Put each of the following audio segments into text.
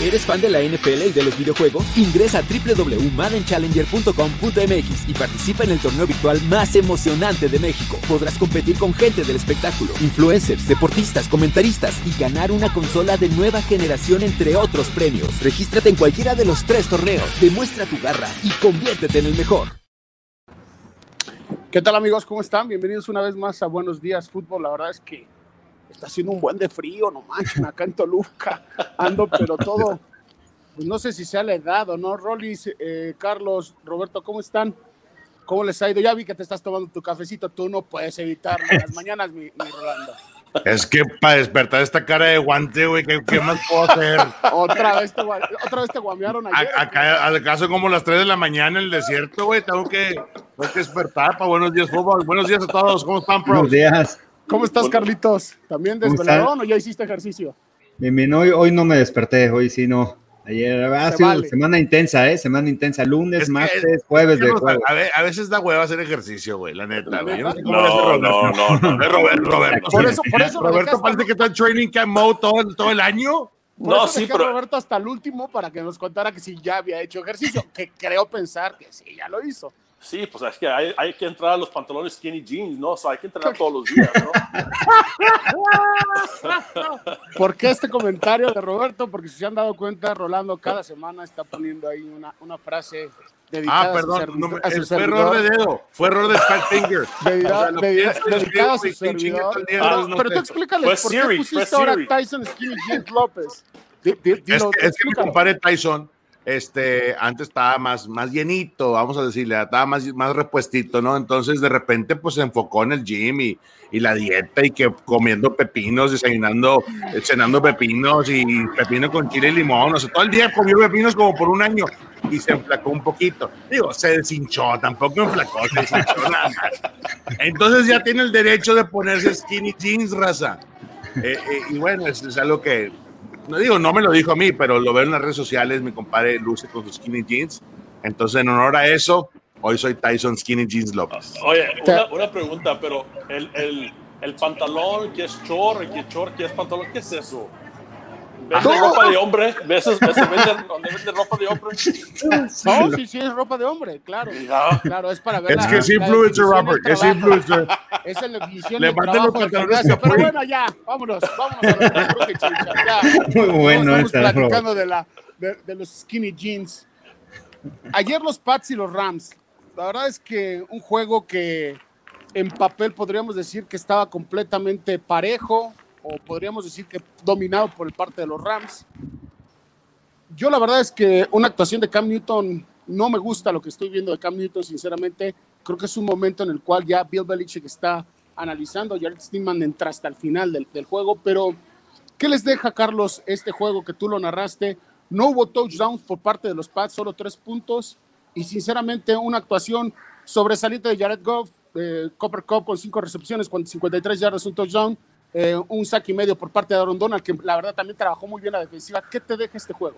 ¿Eres fan de la NFL y de los videojuegos? Ingresa a www.maddenchallenger.com.mx y participa en el torneo virtual más emocionante de México. Podrás competir con gente del espectáculo, influencers, deportistas, comentaristas y ganar una consola de nueva generación entre otros premios. Regístrate en cualquiera de los tres torneos, demuestra tu garra y conviértete en el mejor. ¿Qué tal amigos? ¿Cómo están? Bienvenidos una vez más a Buenos Días Fútbol. La verdad es que está haciendo un buen de frío, no manchen, acá en Toluca ando, pero todo, pues no sé si sea la edad o no. Rolis, eh, Carlos, Roberto, ¿cómo están? ¿Cómo les ha ido? Ya vi que te estás tomando tu cafecito, tú no puedes evitarlo las mañanas, mi, mi Rolando. Es que para despertar esta cara de guante, güey, ¿qué, qué más puedo hacer? otra, vez te, otra vez te guamearon ayer. A- Acá, acaso como las 3 de la mañana en el desierto, güey, tengo que, tengo que despertar para Buenos Días Fútbol. Buenos días a todos, ¿cómo están, Buenos pros? días. ¿Cómo estás, Carlitos? ¿También ¿Cómo desveladón o ya hiciste ejercicio? Bien, bien, hoy, hoy no me desperté, hoy sí no. Ayer ha sido vale. semana intensa, ¿eh? Semana intensa. Lunes, Es que- martes, jueves de Es que, juego. a, ve- a veces da hueva hacer ejercicio, güey, la neta, güey. No No, no, Roberto. no, no. Roberto, Roberto. Por eso, por eso Roberto dejaste- parece que está en training camp mode todo, el- todo el año. Por No, eso sí, dejé pero- a Roberto hasta el último para que nos contara que sí ya había hecho ejercicio, que creo pensar que sí, ya lo hizo. Sí, pues es que hay, hay que entrar a los pantalones skinny jeans, ¿no? O sea, hay que entrenar todos los días, ¿no? ¿Por qué este comentario de Roberto? Porque si se han dado cuenta, Rolando cada semana está poniendo ahí una, una frase dedicada Ah, perdón, a su, no me- a su fue error de dedo, fue error de fat finger. Dedicada- O sea, lo de- pienso y dedicada a escribo su y pinche servidor. todo el día, Pero, no pero tú explícales Fue por Siri, qué pusiste ahora. Tyson Skinny Jeans López. Es, que- es que mi explícalo. compadre Tyson, este, antes estaba más, más llenito, vamos a decirle, estaba más, más repuestito, ¿no? Entonces de repente pues se enfocó en el gym y, la dieta y que comiendo pepinos, desayunando, eh, cenando pepinos y pepino con chile y limón, o sea, todo el día comió pepinos como por un año y se enflacó un poquito. Digo, se deshinchó, tampoco enflacó, se deshinchó nada más. Entonces ya tiene el derecho de ponerse skinny jeans, raza. Eh, eh, y bueno, es, es algo que no digo, no me lo dijo a mí, pero lo veo en las redes sociales, mi compadre luce con sus skinny jeans. Entonces, en honor a eso, hoy soy Tyson Skinny Jeans López. Oye, una, una pregunta, pero el, el, el pantalón que es chor, el que es chor, que es pantalón, ¿qué es eso? ¿Vende No. ropa de hombre? ¿Ves, ves, vende, donde vende ropa de hombre? No, sí, sí, es ropa de hombre, claro. Ya. Claro, es para ver. Es la- que es la influencer, Robert, es influencer. Es la definición Le manden trabajo los pantalones Pero bueno, ya, vámonos, vámonos a lo que cruje, chicha, ya. Muy bueno No, estamos esta, platicando de, la, de, de los skinny jeans. Ayer los Pats y los Rams. La verdad es que un juego que en papel podríamos decir que estaba completamente parejo o podríamos decir que dominado por el parte de los Rams. Yo la verdad es que una actuación de Cam Newton no me gusta lo que estoy viendo de Cam Newton, sinceramente. Creo que es un momento en el cual ya Bill Belichick está analizando, Jared Steinman entra hasta el final del, del juego, pero ¿qué les deja, Carlos, este juego que tú lo narraste? No hubo touchdowns por parte de los Pats, solo tres puntos, y sinceramente una actuación sobresaliente de Jared Goff, eh, Copper Cup con cinco recepciones, con 53 yardas, un touchdown, eh, un saque y medio por parte de Aaron Donald, que la verdad también trabajó muy bien la defensiva. ¿Qué te deja este juego?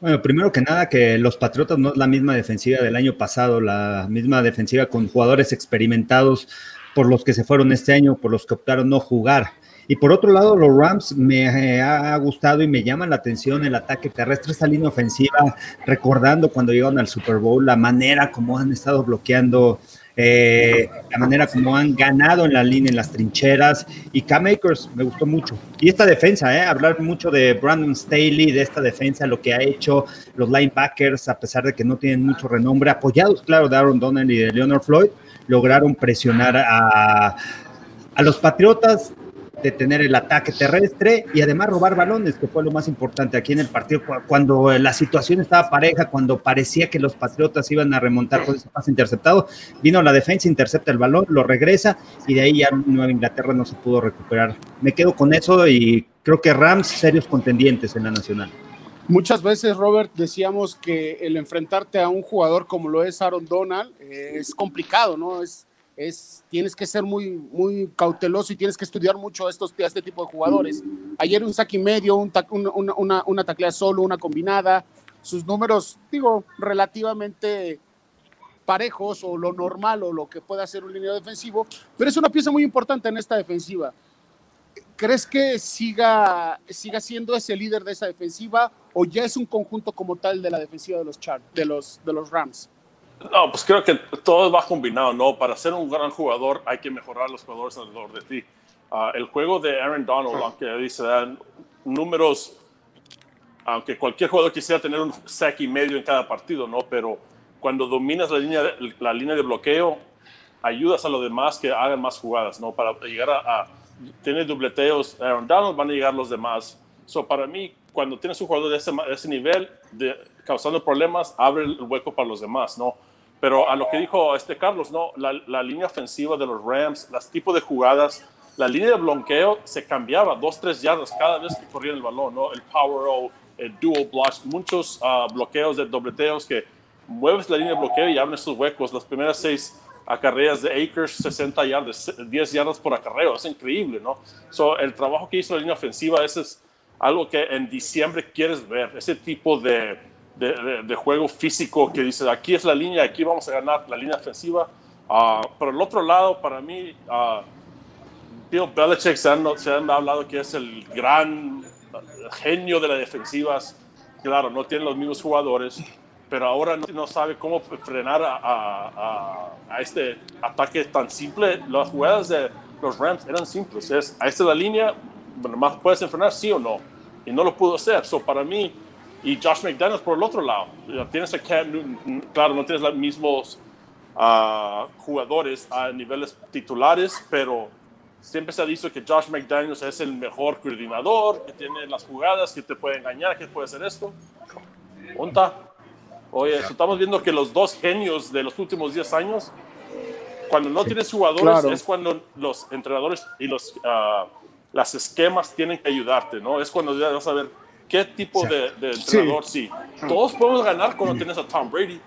Bueno, primero que nada, que los Patriotas no es la misma defensiva del año pasado, la misma defensiva con jugadores experimentados por los que se fueron este año, por los que optaron no jugar. Y por otro lado, los Rams me eh, ha gustado y me llama la atención el ataque terrestre, esta línea ofensiva, recordando cuando llegaron al Super Bowl, la manera como han estado bloqueando, eh, la manera como han ganado en la línea, en las trincheras. Y Cam Akers me gustó mucho. Y esta defensa, eh, hablar mucho de Brandon Staley, de esta defensa, lo que ha hecho los linebackers, a pesar de que no tienen mucho renombre, apoyados, claro, de Aaron Donald y de Leonard Floyd, lograron presionar a, a los Patriotas detener el ataque terrestre y además robar balones, que fue lo más importante aquí en el partido, cu- cuando la situación estaba pareja, cuando parecía que los Patriotas iban a remontar con ese pase interceptado, vino la defensa, intercepta el balón, lo regresa y de ahí ya Nueva Inglaterra no se pudo recuperar. Me quedo con eso y creo que Rams serios contendientes en la nacional. Muchas veces, Robert, decíamos que el enfrentarte a un jugador como lo es Aaron Donald eh, es complicado, ¿no? Es, es, tienes que ser muy, muy cauteloso y tienes que estudiar mucho a, estos, este tipo de jugadores. Ayer un saque y medio, un una, una, una taclea solo, una combinada, sus números, digo, relativamente parejos o lo normal o lo que puede hacer un línea defensivo, pero es una pieza muy importante en esta defensiva. ¿crees que siga, siga siendo ese líder de esa defensiva o ya es un conjunto como tal de la defensiva de los, Char de los, de los Rams? No, pues creo que todo va combinado, ¿no? Para ser un gran jugador hay que mejorar los jugadores alrededor de ti. Ah, el juego de Aaron Donald, aunque dice dan números, aunque cualquier jugador quisiera tener un sack y medio en cada partido, ¿no? Pero cuando dominas la línea, la línea de bloqueo, ayudas a los demás que hagan más jugadas, ¿no? Para llegar a, tener dobleteos, Aaron Donald, van a llegar los demás. So, para mí, cuando tienes un jugador de ese, de ese nivel, de, causando problemas, abre el hueco para los demás, ¿no? Pero a lo que dijo este Carlos, ¿no? La, la línea ofensiva de los Rams, los tipos de jugadas, la línea de bloqueo se cambiaba dos, tres yardas cada vez que corría el balón, ¿no? El power o el dual block, muchos uh, bloqueos de dobleteos que mueves la línea de bloqueo y abres esos huecos. Las primeras seis acarreas de Akers, 60 yardas, 10 yardas por acarreo, es increíble, ¿no? So, el trabajo que hizo la línea ofensiva, ese es algo que en diciembre quieres ver, ese tipo de, de, de, juego físico que dice, aquí es la línea, aquí vamos a ganar la línea ofensiva. Uh, el otro lado, para mí, uh, Bill Belichick se han, se han hablado que es el gran genio de las defensivas. Claro, no tiene los mismos jugadores, pero ahora no, sabe cómo frenar a, a, a, este ataque tan simple. Las jugadas de los Rams eran simples. Es, a esta es la línea, bueno, más puedes enfrenar sí o no. Y no lo pudo hacer. So, para mí, y Josh McDaniels por el otro lado. Tienes a Cam Newton, claro, no tienes los mismos uh, jugadores a niveles titulares, pero siempre se ha dicho que Josh McDaniels es el mejor coordinador, que tiene las jugadas, que te puede engañar, que puede hacer esto. ¿Onta? Oye, estamos viendo que los dos genios de los últimos 10 años, cuando no tienes jugadores, claro. es cuando los entrenadores y los uh, las esquemas tienen que ayudarte, ¿no? Es cuando ya vas a ver qué tipo de, de, entrenador sí. sí. Todos podemos ganar cuando tienes a Tom Brady.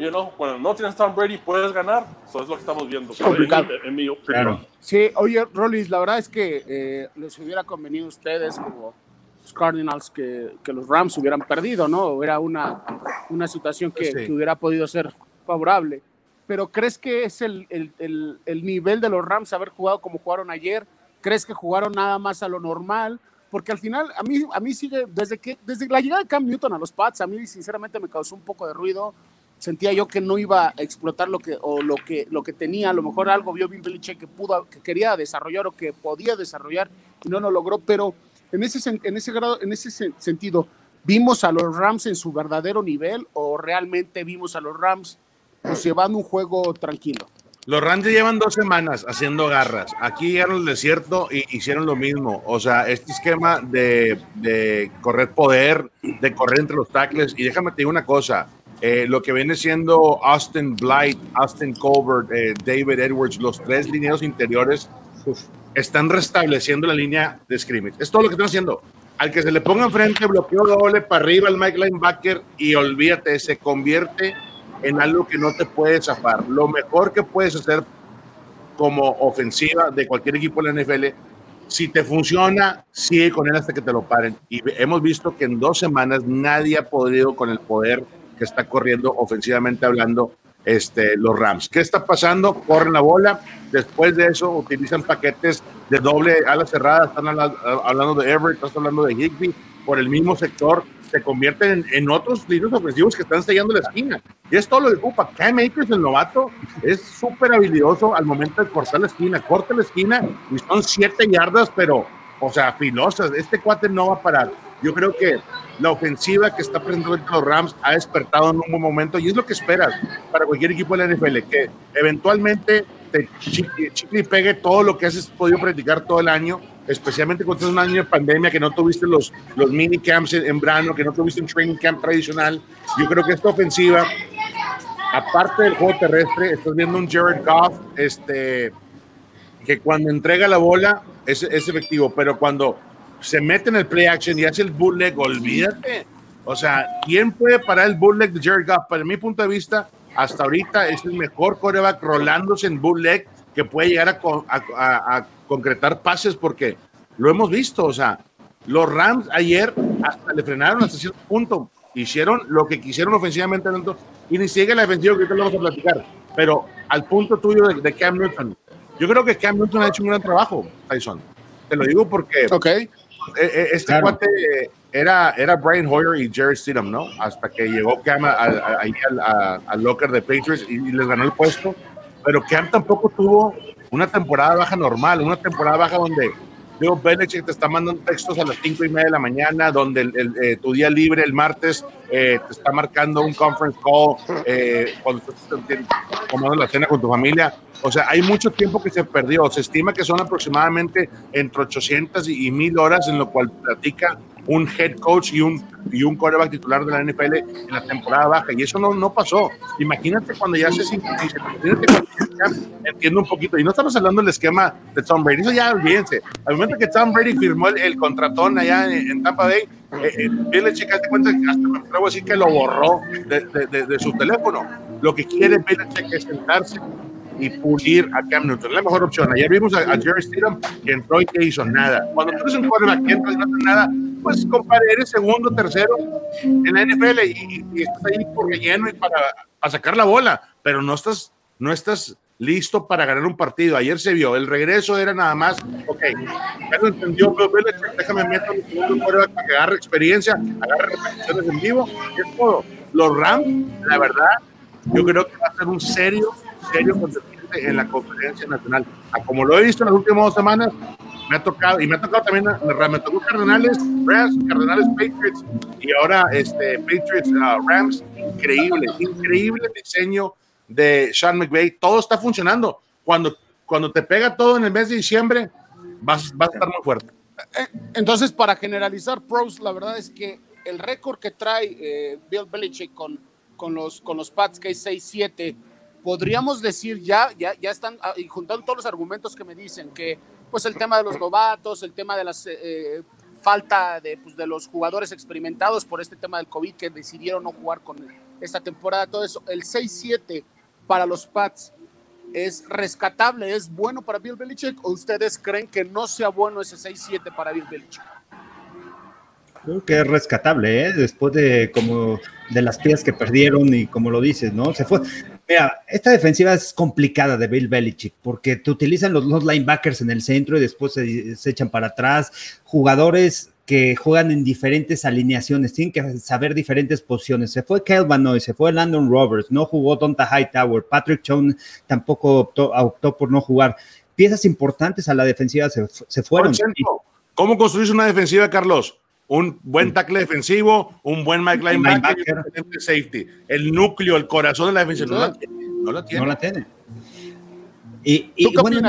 You know, cuando no tienes a Tom Brady, puedes ganar. Eso es lo que estamos viendo. Complicado. En, en mi opinión. Sí, oye, Rollins, la verdad es que eh, les hubiera convenido a ustedes como los Cardinals que, que, los Rams hubieran perdido, ¿no? Era una, una situación que, sí. que hubiera podido ser favorable. Pero ¿crees que es el, el, el, el nivel de los Rams haber jugado como jugaron ayer? ¿Crees que jugaron nada más a lo normal? Porque al final, a mí, a mí sigue, desde, que, desde la llegada de Cam Newton a los Pats, a mí sinceramente me causó un poco de ruido. Sentía yo que no iba a explotar lo que, o lo que, lo que tenía. A lo mejor algo vio Bill Belichick que, pudo, que quería desarrollar o que podía desarrollar y no lo logró. Pero en ese, en ese, grado, en ese sentido, ¿vimos a los Rams en su verdadero nivel o realmente vimos a los Rams pues, llevando un juego tranquilo? Los Rams llevan dos semanas haciendo garras. Aquí llegaron al desierto y hicieron lo mismo. O sea, este esquema de, correr poder, de correr entre los tackles. Y déjame te digo una cosa. Eh, lo que viene siendo Austin Blight, Austin Colbert, eh, David Edwards, los tres lineos interiores, están restableciendo la línea de scrimmage. Es todo lo que están haciendo. Al que se le ponga enfrente, bloqueo doble para arriba al Mike Linebacker y olvídate, se convierte en algo que no te puede zafar. Lo mejor que puedes hacer como ofensiva de cualquier equipo de la NFL, si te funciona, sigue con él hasta que te lo paren. Y hemos visto que en dos semanas nadie ha podido con el poder que está corriendo ofensivamente hablando este, los Rams. ¿Qué está pasando? Corren la bola, después de eso utilizan paquetes de doble ala cerrada, están hablando de Everett, están hablando de Higby, por el mismo sector, se convierten en, en otros líderes ofensivos que están sellando la esquina. Y es todo lo que ocupa. Cam Akers, el novato, es súper habilidoso al momento de cortar la esquina. Corta la esquina y son siete yardas, pero, o sea, filosas. Este cuate no va a parar. Yo creo que la ofensiva que está presentando los Rams ha despertado en un buen momento y es lo que esperas para cualquier equipo de la NFL, que eventualmente te chicle, y pegue todo lo que has podido practicar todo el año, especialmente cuando es un año de pandemia, que no tuviste los, los mini camps en, en verano, que no tuviste un training camp tradicional. Yo creo que esta ofensiva, aparte del juego terrestre, estás viendo un Jared Goff este, que cuando entrega la bola es, es efectivo, pero cuando se mete en el play action y hace el bootleg, olvídate. O sea, ¿quién puede parar el bootleg de Jared Goff? Para mi punto de vista, hasta ahorita es el mejor coreback rolándose en bootleg que puede llegar a, a, a, concretar pases porque lo hemos visto. O sea, los Rams ayer hasta le frenaron hasta cierto punto. Hicieron lo que quisieron ofensivamente y ni siquiera la defensiva que ahorita lo vamos a platicar. Pero al punto tuyo de, de Cam Newton, yo creo que Cam Newton ha hecho un gran trabajo, Tyson. Te lo digo porque okay. Eh, este cuate era, era Brian Hoyer y Jerry Stidham, ¿no? Hasta que llegó Cam ahí al, locker de Patriots y, les ganó el puesto. Pero Cam tampoco tuvo una temporada baja normal, una temporada baja donde Bill Belichick te está mandando textos a las cinco y media de la mañana, donde el, eh, tu día libre el martes eh, te está marcando un conference call eh, cuando estás tomando la cena con tu familia. O sea, hay mucho tiempo que se perdió. Se estima que son aproximadamente entre 800 y 1000 horas en lo cual platica un head coach y un, y un quarterback titular de la NFL en la temporada baja. Y eso no, no pasó. Imagínate cuando ya se sincroniza. Entiendo un poquito. Y no estamos hablando del esquema de Tom Brady. Eso ya olvídense. Al momento que Tom Brady firmó el, contratón allá en, Tampa Bay, eh, eh, Belichick, te cuenta que hasta me atrevo a decir que lo borró de, de, de, su teléfono. Lo que quiere Belichick es sentarse y pulir a Cam Newton. La mejor opción. Ayer vimos a, Jerry Stidham que entró y que hizo nada. Cuando tú eres un quarterback que entra y no hace nada, pues compadre, eres segundo, tercero en la NFL y, estás ahí por relleno y para, sacar la bola, pero no estás, no estás listo para ganar un partido. Ayer se vio, el regreso era nada más, ok, ya lo entendió déjame meter un quarterback para que agarre experiencia, agarre repeticiones en vivo, es todo. Los Rams, la verdad, yo creo que va a ser un serio serio en la conferencia nacional. como lo he visto en las últimas dos semanas, me ha tocado, y me ha tocado también, me tocó Cardenales, Rams, Cardenales Patriots, y ahora este, Patriots uh, Rams, increíble, increíble diseño de Sean McVay, todo está funcionando. Cuando, cuando te pega todo en el mes de diciembre, vas, vas a estar muy fuerte. Eh, entonces, para generalizar, pros, la verdad es que el récord que trae eh, Bill Belichick con, con, los, con los Pats, que es 6-7, podríamos decir ya, ya, ya están ah, y juntando todos los argumentos que me dicen, que pues el tema de los novatos, el tema de la eh, falta de, pues, de los jugadores experimentados por este tema del COVID que decidieron no jugar con esta temporada, todo eso, el 6-7 para los Pats es rescatable, es bueno para Bill Belichick o ustedes creen que no sea bueno ese 6-7 para Bill Belichick? Creo que es rescatable, ¿eh? después de como de las piezas que perdieron y como lo dices, ¿no? Se fue. Mira, esta defensiva es complicada de Bill Belichick porque te utilizan los, linebackers en el centro y después se, echan para atrás. Jugadores que juegan en diferentes alineaciones, tienen que saber diferentes posiciones. Se fue Kyle Van se fue Landon Roberts, no jugó Donta Hightower, Patrick Chone tampoco optó, por no jugar. Piezas importantes a la defensiva se, se fueron. ¿Cómo construís una defensiva, Carlos? Un buen tackle defensivo, un buen Mike linebacker, un safety. El núcleo, el corazón de la defensa no, la tiene. No la tiene. Y, bueno,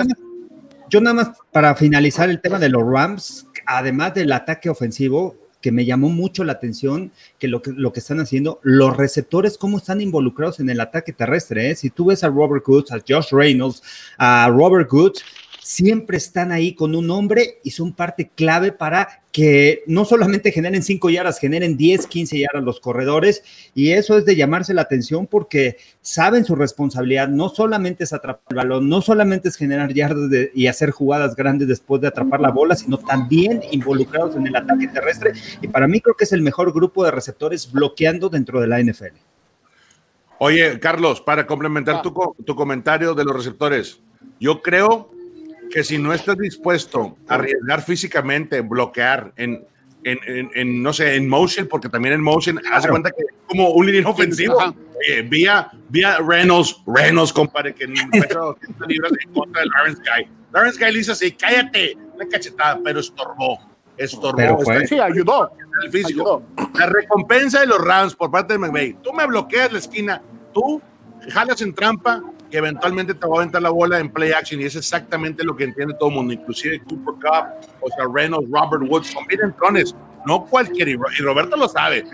yo nada más para finalizar el tema de los Rams, además del ataque ofensivo, que me llamó mucho la atención que lo que, lo que están haciendo, los receptores, cómo están involucrados en el ataque terrestre. ¿eh? Si tú ves a Robert Woods, a Josh Reynolds, a Robert Woods, siempre están ahí con un hombre y son parte clave para que no solamente generen 5 yardas, generen 10, 15 yardas los corredores. Y eso es de llamarse la atención porque saben su responsabilidad. No solamente es atrapar el balón, no solamente es generar yardas y hacer jugadas grandes después de atrapar la bola, sino también involucrados en el ataque terrestre. Y para mí creo que es el mejor grupo de receptores bloqueando dentro de la NFL. Oye, Carlos, para complementar tu, tu comentario de los receptores, yo creo que si no estás dispuesto a arriesgar físicamente, bloquear en, en, en, no sé, en motion, porque también en motion, hace cuenta que como un líder ofensivo, vía, vía Reynolds, Reynolds, compadre, que libras en contra del Lawrence Guy. Lawrence Guy le dice así, cállate, una cachetada, pero estorbó, estorbó. sí, ayudó. El físico. La recompensa de los Rams por parte de McVay, tú me bloqueas la esquina, tú jalas en trampa, que eventualmente te va a aventar la bola en play action y es exactamente lo que entiende todo el mundo, inclusive Cooper Cup, o sea, Reynolds, Robert Woods, son bien entrones, no cualquiera, y Roberto lo sabe.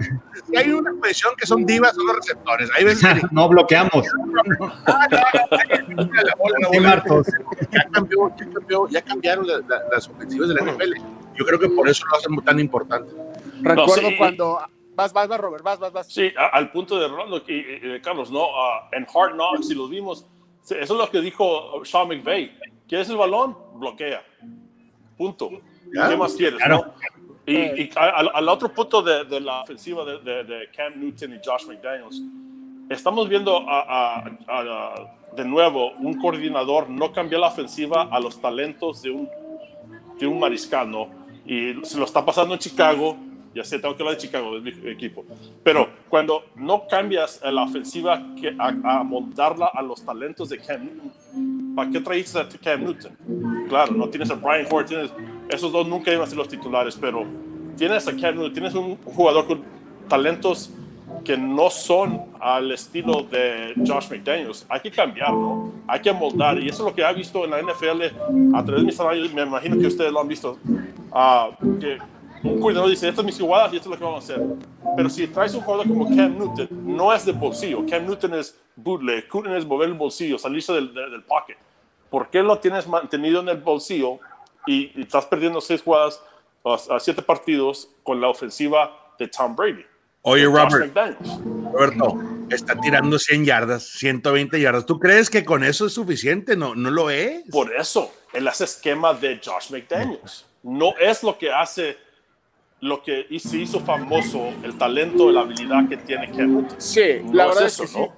Si hay una posición que son divas, son los receptores. Hay veces no bloqueamos. Ya, cambió, ya, cambió, ya cambiaron las ofensivas de la NFL. Yo creo que por eso lo hacen tan importante. Recuerdo cuando Vas, vas, vas, Robert, vas, vas, vas. Sí, al punto de Rolando y, de Carlos, ¿no? Uh, en Hard Knocks, si lo vimos, eso es lo que dijo Sean McVay. ¿Quieres el balón? Bloquea. Punto. ¿Qué más quieres? ¿no? Y, al, otro punto de, de la ofensiva de, de, Cam Newton y Josh McDaniels, estamos viendo a, de nuevo un coordinador no cambiar la ofensiva a los talentos de un tiene un mariscal, ¿no? Y se lo está pasando en Chicago, sé, tengo que hablar de Chicago, de mi equipo. Pero cuando no cambias la ofensiva que a, a moldarla a los talentos de Cam Newton, ¿para qué traíste a Cam Newton? Claro, no tienes a Brian Ford, tienes, esos dos nunca iban a ser los titulares, pero tienes a Cam Newton, tienes un jugador con talentos que no son al estilo de Josh McDaniels. Hay que cambiar, ¿no? Hay que moldar. Y eso es lo que ha visto en la NFL a través de mis años. Me imagino que ustedes lo han visto. Uh, que un coordinador dice, estas son mis jugadas y esto es lo que vamos a hacer. Pero si traes un jugador como Cam Newton, no es de bolsillo. Cam Newton es bootleg. Newton es mover el bolsillo, salirse del, del, del, pocket. ¿Por qué lo tienes mantenido en el bolsillo y, y estás perdiendo seis jugadas a siete partidos con la ofensiva de Tom Brady? Oye, Robert, Roberto, está tirando 100 yardas, 120 yardas. ¿Tú crees que con eso es suficiente? No, no lo es. Por eso, él hace esquema de Josh McDaniels. No es lo que hace, lo que se hizo famoso, el talento, la habilidad que tiene Kevin. Sí, no la verdad es, eso, es que ¿no? sí.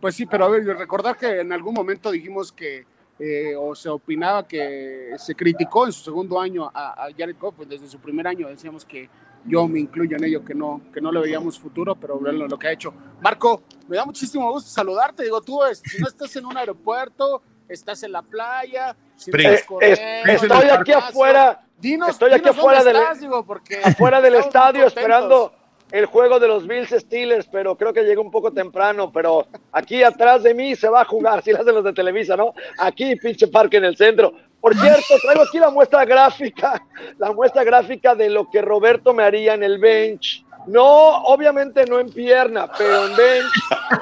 Pues sí, pero a ver, recordar que en algún momento dijimos que, eh, o se opinaba que se criticó en su segundo año a, a Jared Goff, pues desde su primer año decíamos que yo me incluyo en ello, que no, que no le veíamos futuro, pero lo, lo que ha hecho. Marco, me da muchísimo gusto saludarte. Digo, tú, si no estás en un aeropuerto, estás en la playa, si eh, correr, estoy aquí afuera. Dinos, estoy aquí afuera del, estás, digo, porque afuera del estadio esperando el juego de los Bills Steelers, pero creo que llegó un poco temprano, pero aquí atrás de mí se va a jugar, si lo hacen los de Televisa, ¿no? Aquí, pinche parque en el centro. Por cierto, traigo aquí la muestra gráfica, la muestra gráfica de lo que Roberto me haría en el bench. No, obviamente no en pierna, pero en bench,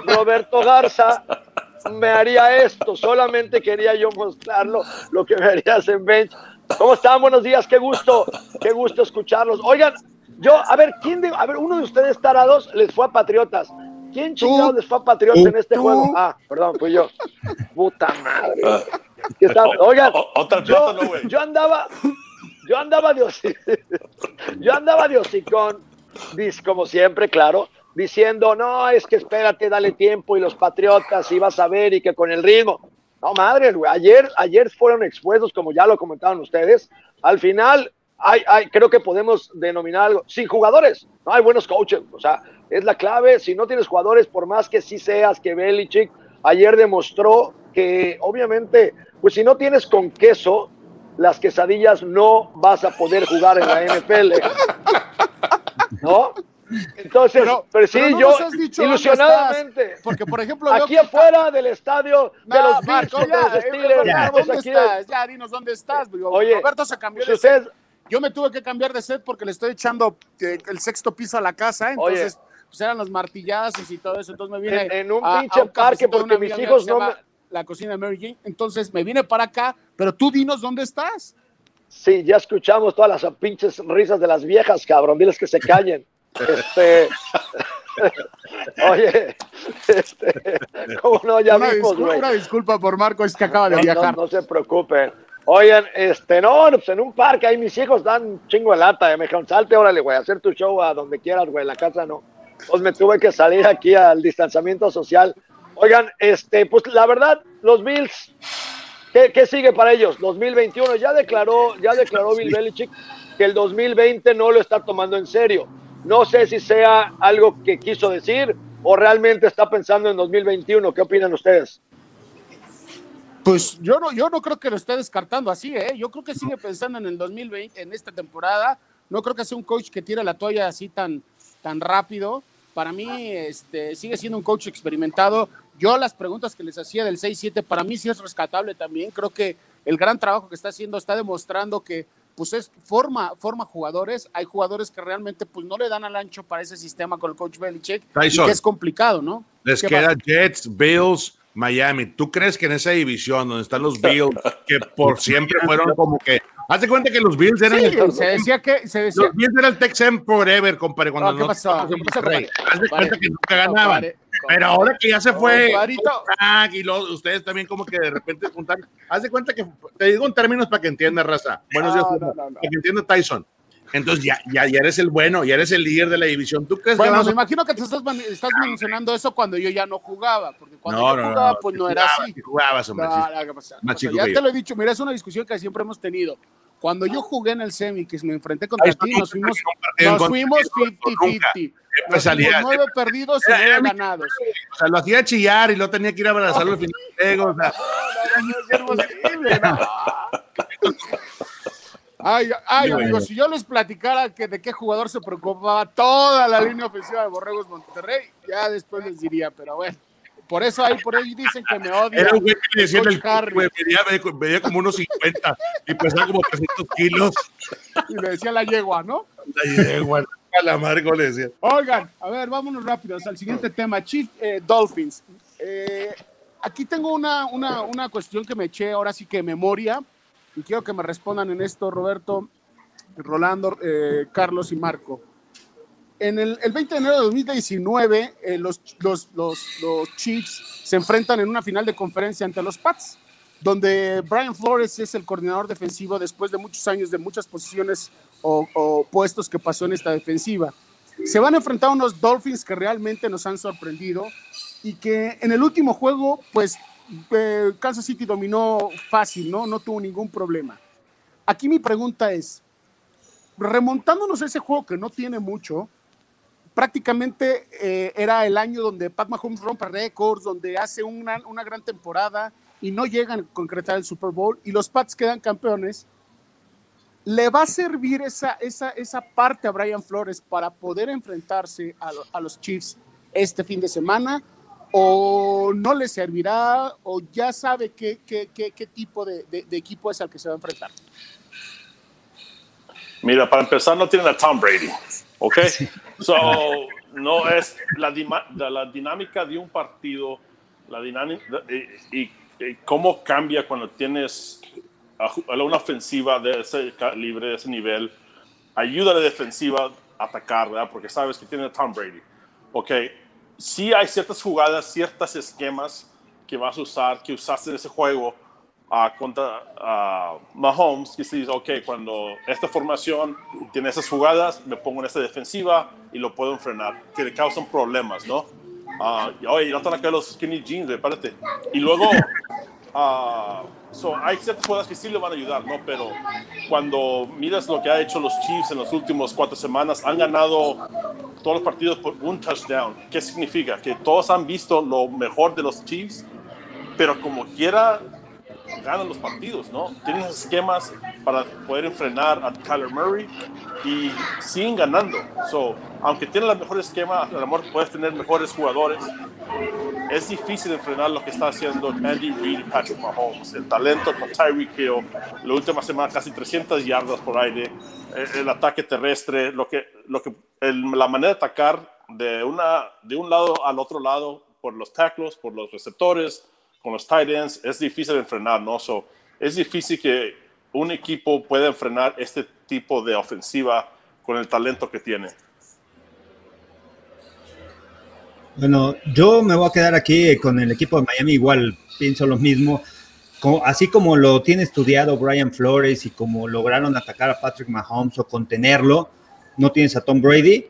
Roberto Garza me haría esto. Solamente quería yo mostrarlo, lo que me harías en bench. ¿Cómo están? Buenos días, qué gusto, qué gusto escucharlos. Oigan, yo, a ver, ¿quién de, a ver, uno de ustedes tarados les fue a Patriotas. ¿Quién chingados les fue a Patriotas en este ¿Tú? juego? Ah, perdón, fui yo. Puta madre. ¿Qué está? Oigan, Otra yo, no, güey. yo andaba, yo andaba de yo andaba de hocicón, como siempre, claro, diciendo, no, es que espérate, dale tiempo y los Patriotas, y vas a ver, y que con el ritmo. No, madre, güey, ayer, ayer fueron expuestos, como ya lo comentaron ustedes, al final hay, hay, creo que podemos denominar algo, sin jugadores, no hay buenos coaches, o sea, es la clave, si no tienes jugadores, por más que sí seas que Belichick ayer demostró que obviamente, pues si no tienes con queso, las quesadillas no vas a poder jugar en la NFL, ¿no? Entonces, pero, Pero- sí, pero no yo has dicho ilusionadamente, porque por ejemplo aquí que- afuera del estadio de No, los Marco, contra ya, los eh, Steelers, ya, pues ¿dónde aquí estás? Ya, dinos dónde estás. Digo, Oye, Roberto se cambió de set. Yo me tuve que cambiar de set porque le estoy echando eh, el sexto piso a la casa, entonces pues eran los martillazos y todo eso, entonces me vine En- en un a- a pinche parque de porque mis hijos no me- La cocina de Mary Jane, entonces me vine para acá, pero tú dinos dónde estás. Sí, ya escuchamos todas las pinches risas de las viejas, cabrón. Diles que se callen. Este. Oye, este. ¿Cómo no? Ya una, disculpa, güey. una disculpa por Marco, es que acaba de No, viajar. no se preocupen. Oigan, este, no, pues en un parque, ahí mis hijos dan un chingo de lata. eh, Me dijeron, salte, órale, güey, hacer tu show a donde quieras, güey, en la casa no. Pues me tuve que salir aquí al distanciamiento social. Oigan, este, pues la verdad, los Bills, ¿qué, qué sigue para ellos? 2021, ya declaró, ya declaró Bill Belichick que el 2020 no lo está tomando en serio. No sé si sea algo que quiso decir o realmente está pensando en 2021. ¿Qué opinan ustedes? Pues yo no, yo no creo que lo esté descartando así, ¿eh? Yo creo que sigue pensando en el 2020, en esta temporada. No creo que sea un coach que tire la toalla así tan, tan rápido. Para mí, este, sigue siendo un coach experimentado. Yo las preguntas que les hacía del 6-7, para mí sí es rescatable también. Creo que el gran trabajo que está haciendo está demostrando que pues es forma, forma jugadores. Hay jugadores que realmente pues no le dan al ancho para ese sistema con el coach Belichick y que es complicado, ¿no? Les ¿Qué queda pasa? Jets, Bills, Miami. ¿Tú crees que en esa división donde están los Bills, que por siempre fueron como que. Haz de cuenta que los Bills eran Sí, el. se decía que se decía Los Bills eran el Texan Forever, compadre, cuando No, ¿qué no pasó? estábamos en ¿Qué pasó, Monterrey. compadre? Haz de cuenta que nunca ganaban. Pero ahora que ya se fue. Frank y luego ustedes también como que de repente juntar. Haz de cuenta que te digo en términos para que entienda raza. Buenos días, No, no, no, no. para que entienda Tyson. Entonces ya, ya, ya eres el bueno, ya eres el líder de la división. ¿Tú crees que Bueno, vamos me a- imagino que te estás, estás mencionando eso cuando yo ya no jugaba, porque cuando No, yo no, jugaba, no, pues sí no era jugabas, así. sí jugabas, hombre, No, no. Más O sea, chico ya que te lo he dicho, mira, es una discusión que siempre hemos tenido. Cuando yo jugué en el semi, que me enfrenté contra ti, nos fuimos, nos fuimos 50-50. Nos fuimos nueve perdidos y nueve ganados. O sea, lo hacía chillar y lo tenía que ir a abrazarlo al final del juego. O sea, Ay, ay, amigos, si yo les platicara que de qué jugador se preocupaba toda la línea ofensiva de Borregos Monterrey, ya después les diría, pero bueno. Por eso ahí, por ahí dicen que me odian. Era un güey que le decía el medía, como unos 50 y pesaba como 300 kilos. Y le decía la yegua, ¿no? La yegua, la amargo le decía. Oigan, a ver, vámonos rápidos al siguiente tema. Chief eh, Dolphins. Eh, aquí tengo una, una, una cuestión que me eché ahora sí que memoria y quiero que me respondan en esto, Roberto, Rolando, eh, Carlos y Marco. En el, 20 de enero de 2019, eh, los, los, los, los, Chiefs se enfrentan en una final de conferencia ante los Pats, donde Brian Flores es el coordinador defensivo después de muchos años de muchas posiciones o, puestos que pasó en esta defensiva. Se van a enfrentar a unos Dolphins que realmente nos han sorprendido y que en el último juego, pues eh, Kansas City dominó fácil, ¿no? No tuvo ningún problema. Aquí mi pregunta es, remontándonos a ese juego que no tiene mucho, prácticamente eh, era el año donde Pat Mahomes rompe récords, donde hace una, una gran temporada y no llegan a concretar el Super Bowl y los Pats quedan campeones. ¿Le va a servir esa, esa, esa parte a Brian Flores para poder enfrentarse a, a los Chiefs este fin de semana? o no le servirá o ya sabe qué, qué, qué, qué tipo de, de, equipo es al que se va a enfrentar? Mira, para empezar no tienen a Tom Brady, ¿ok? So, no es la, la dinámica de un partido, la dinámica y, cómo cambia cuando tienes una ofensiva de ese calibre, de ese nivel, ayuda a la defensiva a atacar, ¿verdad? Porque sabes que tiene a Tom Brady, ¿ok? sí hay ciertas jugadas, ciertos esquemas que vas a usar, que usaste en ese juego uh, contra uh, Mahomes, que se dice, ok, cuando esta formación tiene esas jugadas, me pongo en esta defensiva y lo puedo frenar, que le causan problemas, ¿no? Uh, oye, están acá los skinny jeans, espérate. Y luego, uh, So, hay ciertas cosas que sí le van a ayudar, ¿no? Pero cuando miras lo que ha hecho los Chiefs en las últimas cuatro semanas, han ganado todos los partidos por un touchdown. ¿Qué significa? Que todos han visto lo mejor de los Chiefs, pero como quiera, ganan los partidos, ¿no? Tienen esquemas para poder enfrenar a Kyler Murray y siguen ganando. So, aunque tienen el mejor esquema, a lo mejor puedes tener mejores jugadores. Es difícil enfrenar lo que está haciendo Andy Reid y Patrick Mahomes. El talento con Tyreek Hill, la última semana casi 300 yardas por aire, el, ataque terrestre, lo que, lo que, la manera de atacar de, una, de un lado al otro lado por los tackles, por los receptores, con los tight ends es difícil de frenar, ¿no? So, es difícil que un equipo pueda enfrenar este tipo de ofensiva con el talento que tiene. Bueno, yo me voy a quedar aquí con el equipo de Miami, igual pienso lo mismo. así como lo tiene estudiado Brian Flores y como lograron atacar a Patrick Mahomes o contenerlo, no tienes a Tom Brady,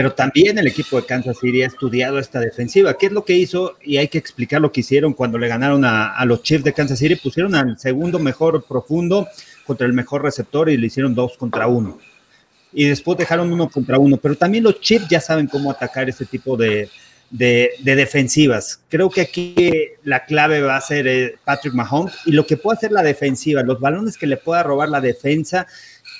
pero también el equipo de Kansas City ha estudiado esta defensiva. ¿Qué es lo que hizo? Y hay que explicar lo que hicieron cuando le ganaron a, los Chiefs de Kansas City. Pusieron al segundo mejor profundo contra el mejor receptor y le hicieron dos contra uno. Y después dejaron uno contra uno. Pero también los Chiefs ya saben cómo atacar este tipo de, defensivas. Creo que aquí la clave va a ser eh, Patrick Mahomes y lo que puede hacer la defensiva, los balones que le pueda robar la defensa,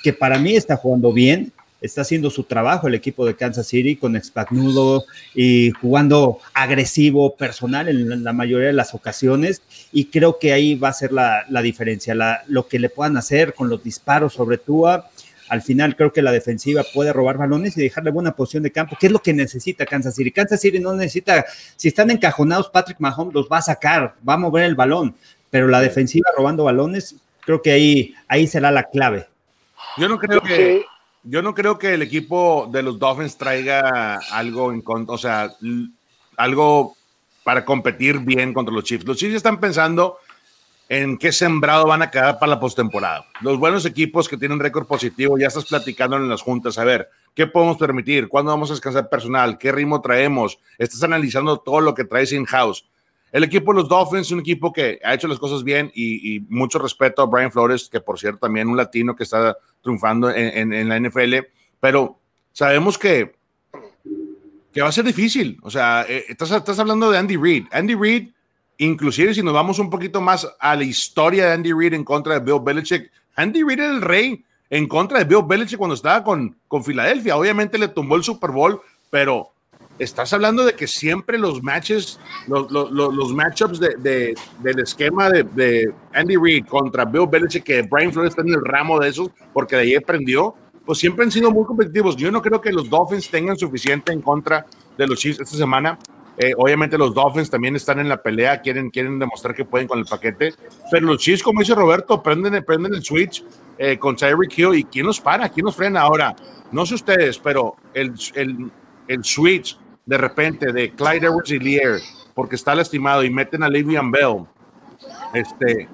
que para mí está jugando bien, está haciendo su trabajo el equipo de Kansas City con Spagnuolo y jugando agresivo, personal en la mayoría de las ocasiones. Y creo que ahí va a ser la, diferencia, lo que le puedan hacer con los disparos sobre Tua. Al final creo que la defensiva puede robar balones y dejarle buena posición de campo, que es lo que necesita Kansas City. Kansas City no necesita, si están encajonados, Patrick Mahomes los va a sacar, va a mover el balón, pero la defensiva robando balones, creo que ahí, ahí será la clave. Yo no creo que, yo no creo que el equipo de los Dolphins traiga algo en contra, o sea, algo para competir bien contra los Chiefs. Los Chiefs están pensando en qué sembrado van a quedar para la postemporada. Los buenos equipos que tienen récord positivo ya estás platicando en las juntas, a ver, ¿qué podemos permitir? ¿Cuándo vamos a descansar personal? ¿Qué ritmo traemos? Estás analizando todo lo que traes in-house. el equipo de los Dolphins es un equipo que ha hecho las cosas bien y, mucho respeto a Brian Flores, que por cierto también un latino que está triunfando en, la NFL, pero sabemos que, que va a ser difícil. O sea, eh, estás, estás hablando de Andy Reid. Andy Reid, inclusive si nos vamos un poquito más a la historia de Andy Reid en contra de Bill Belichick, Andy Reid era el rey en contra de Bill Belichick cuando estaba con, con Filadelfia. Obviamente le tumbó el Super Bowl, pero estás hablando de que siempre los matches, los, los, los matchups de, del esquema de, Andy Reid contra Bill Belichick, que Brian Flores está en el ramo de esos, porque de ahí aprendió, pues siempre han sido muy competitivos. Yo no creo que los Dolphins tengan suficiente en contra de los Chiefs esta semana. Eh, obviamente los Dolphins también están en la pelea, quieren, quieren demostrar que pueden con el paquete, pero los Chiefs, como dice Roberto, prenden, prenden el switch eh, con Tyreek Hill y ¿quién los para? ¿Quién los frena ahora? No sé ustedes, pero el, el, el switch de repente de Clyde Edwards porque está lastimado y meten a Le'Veon Bell, este,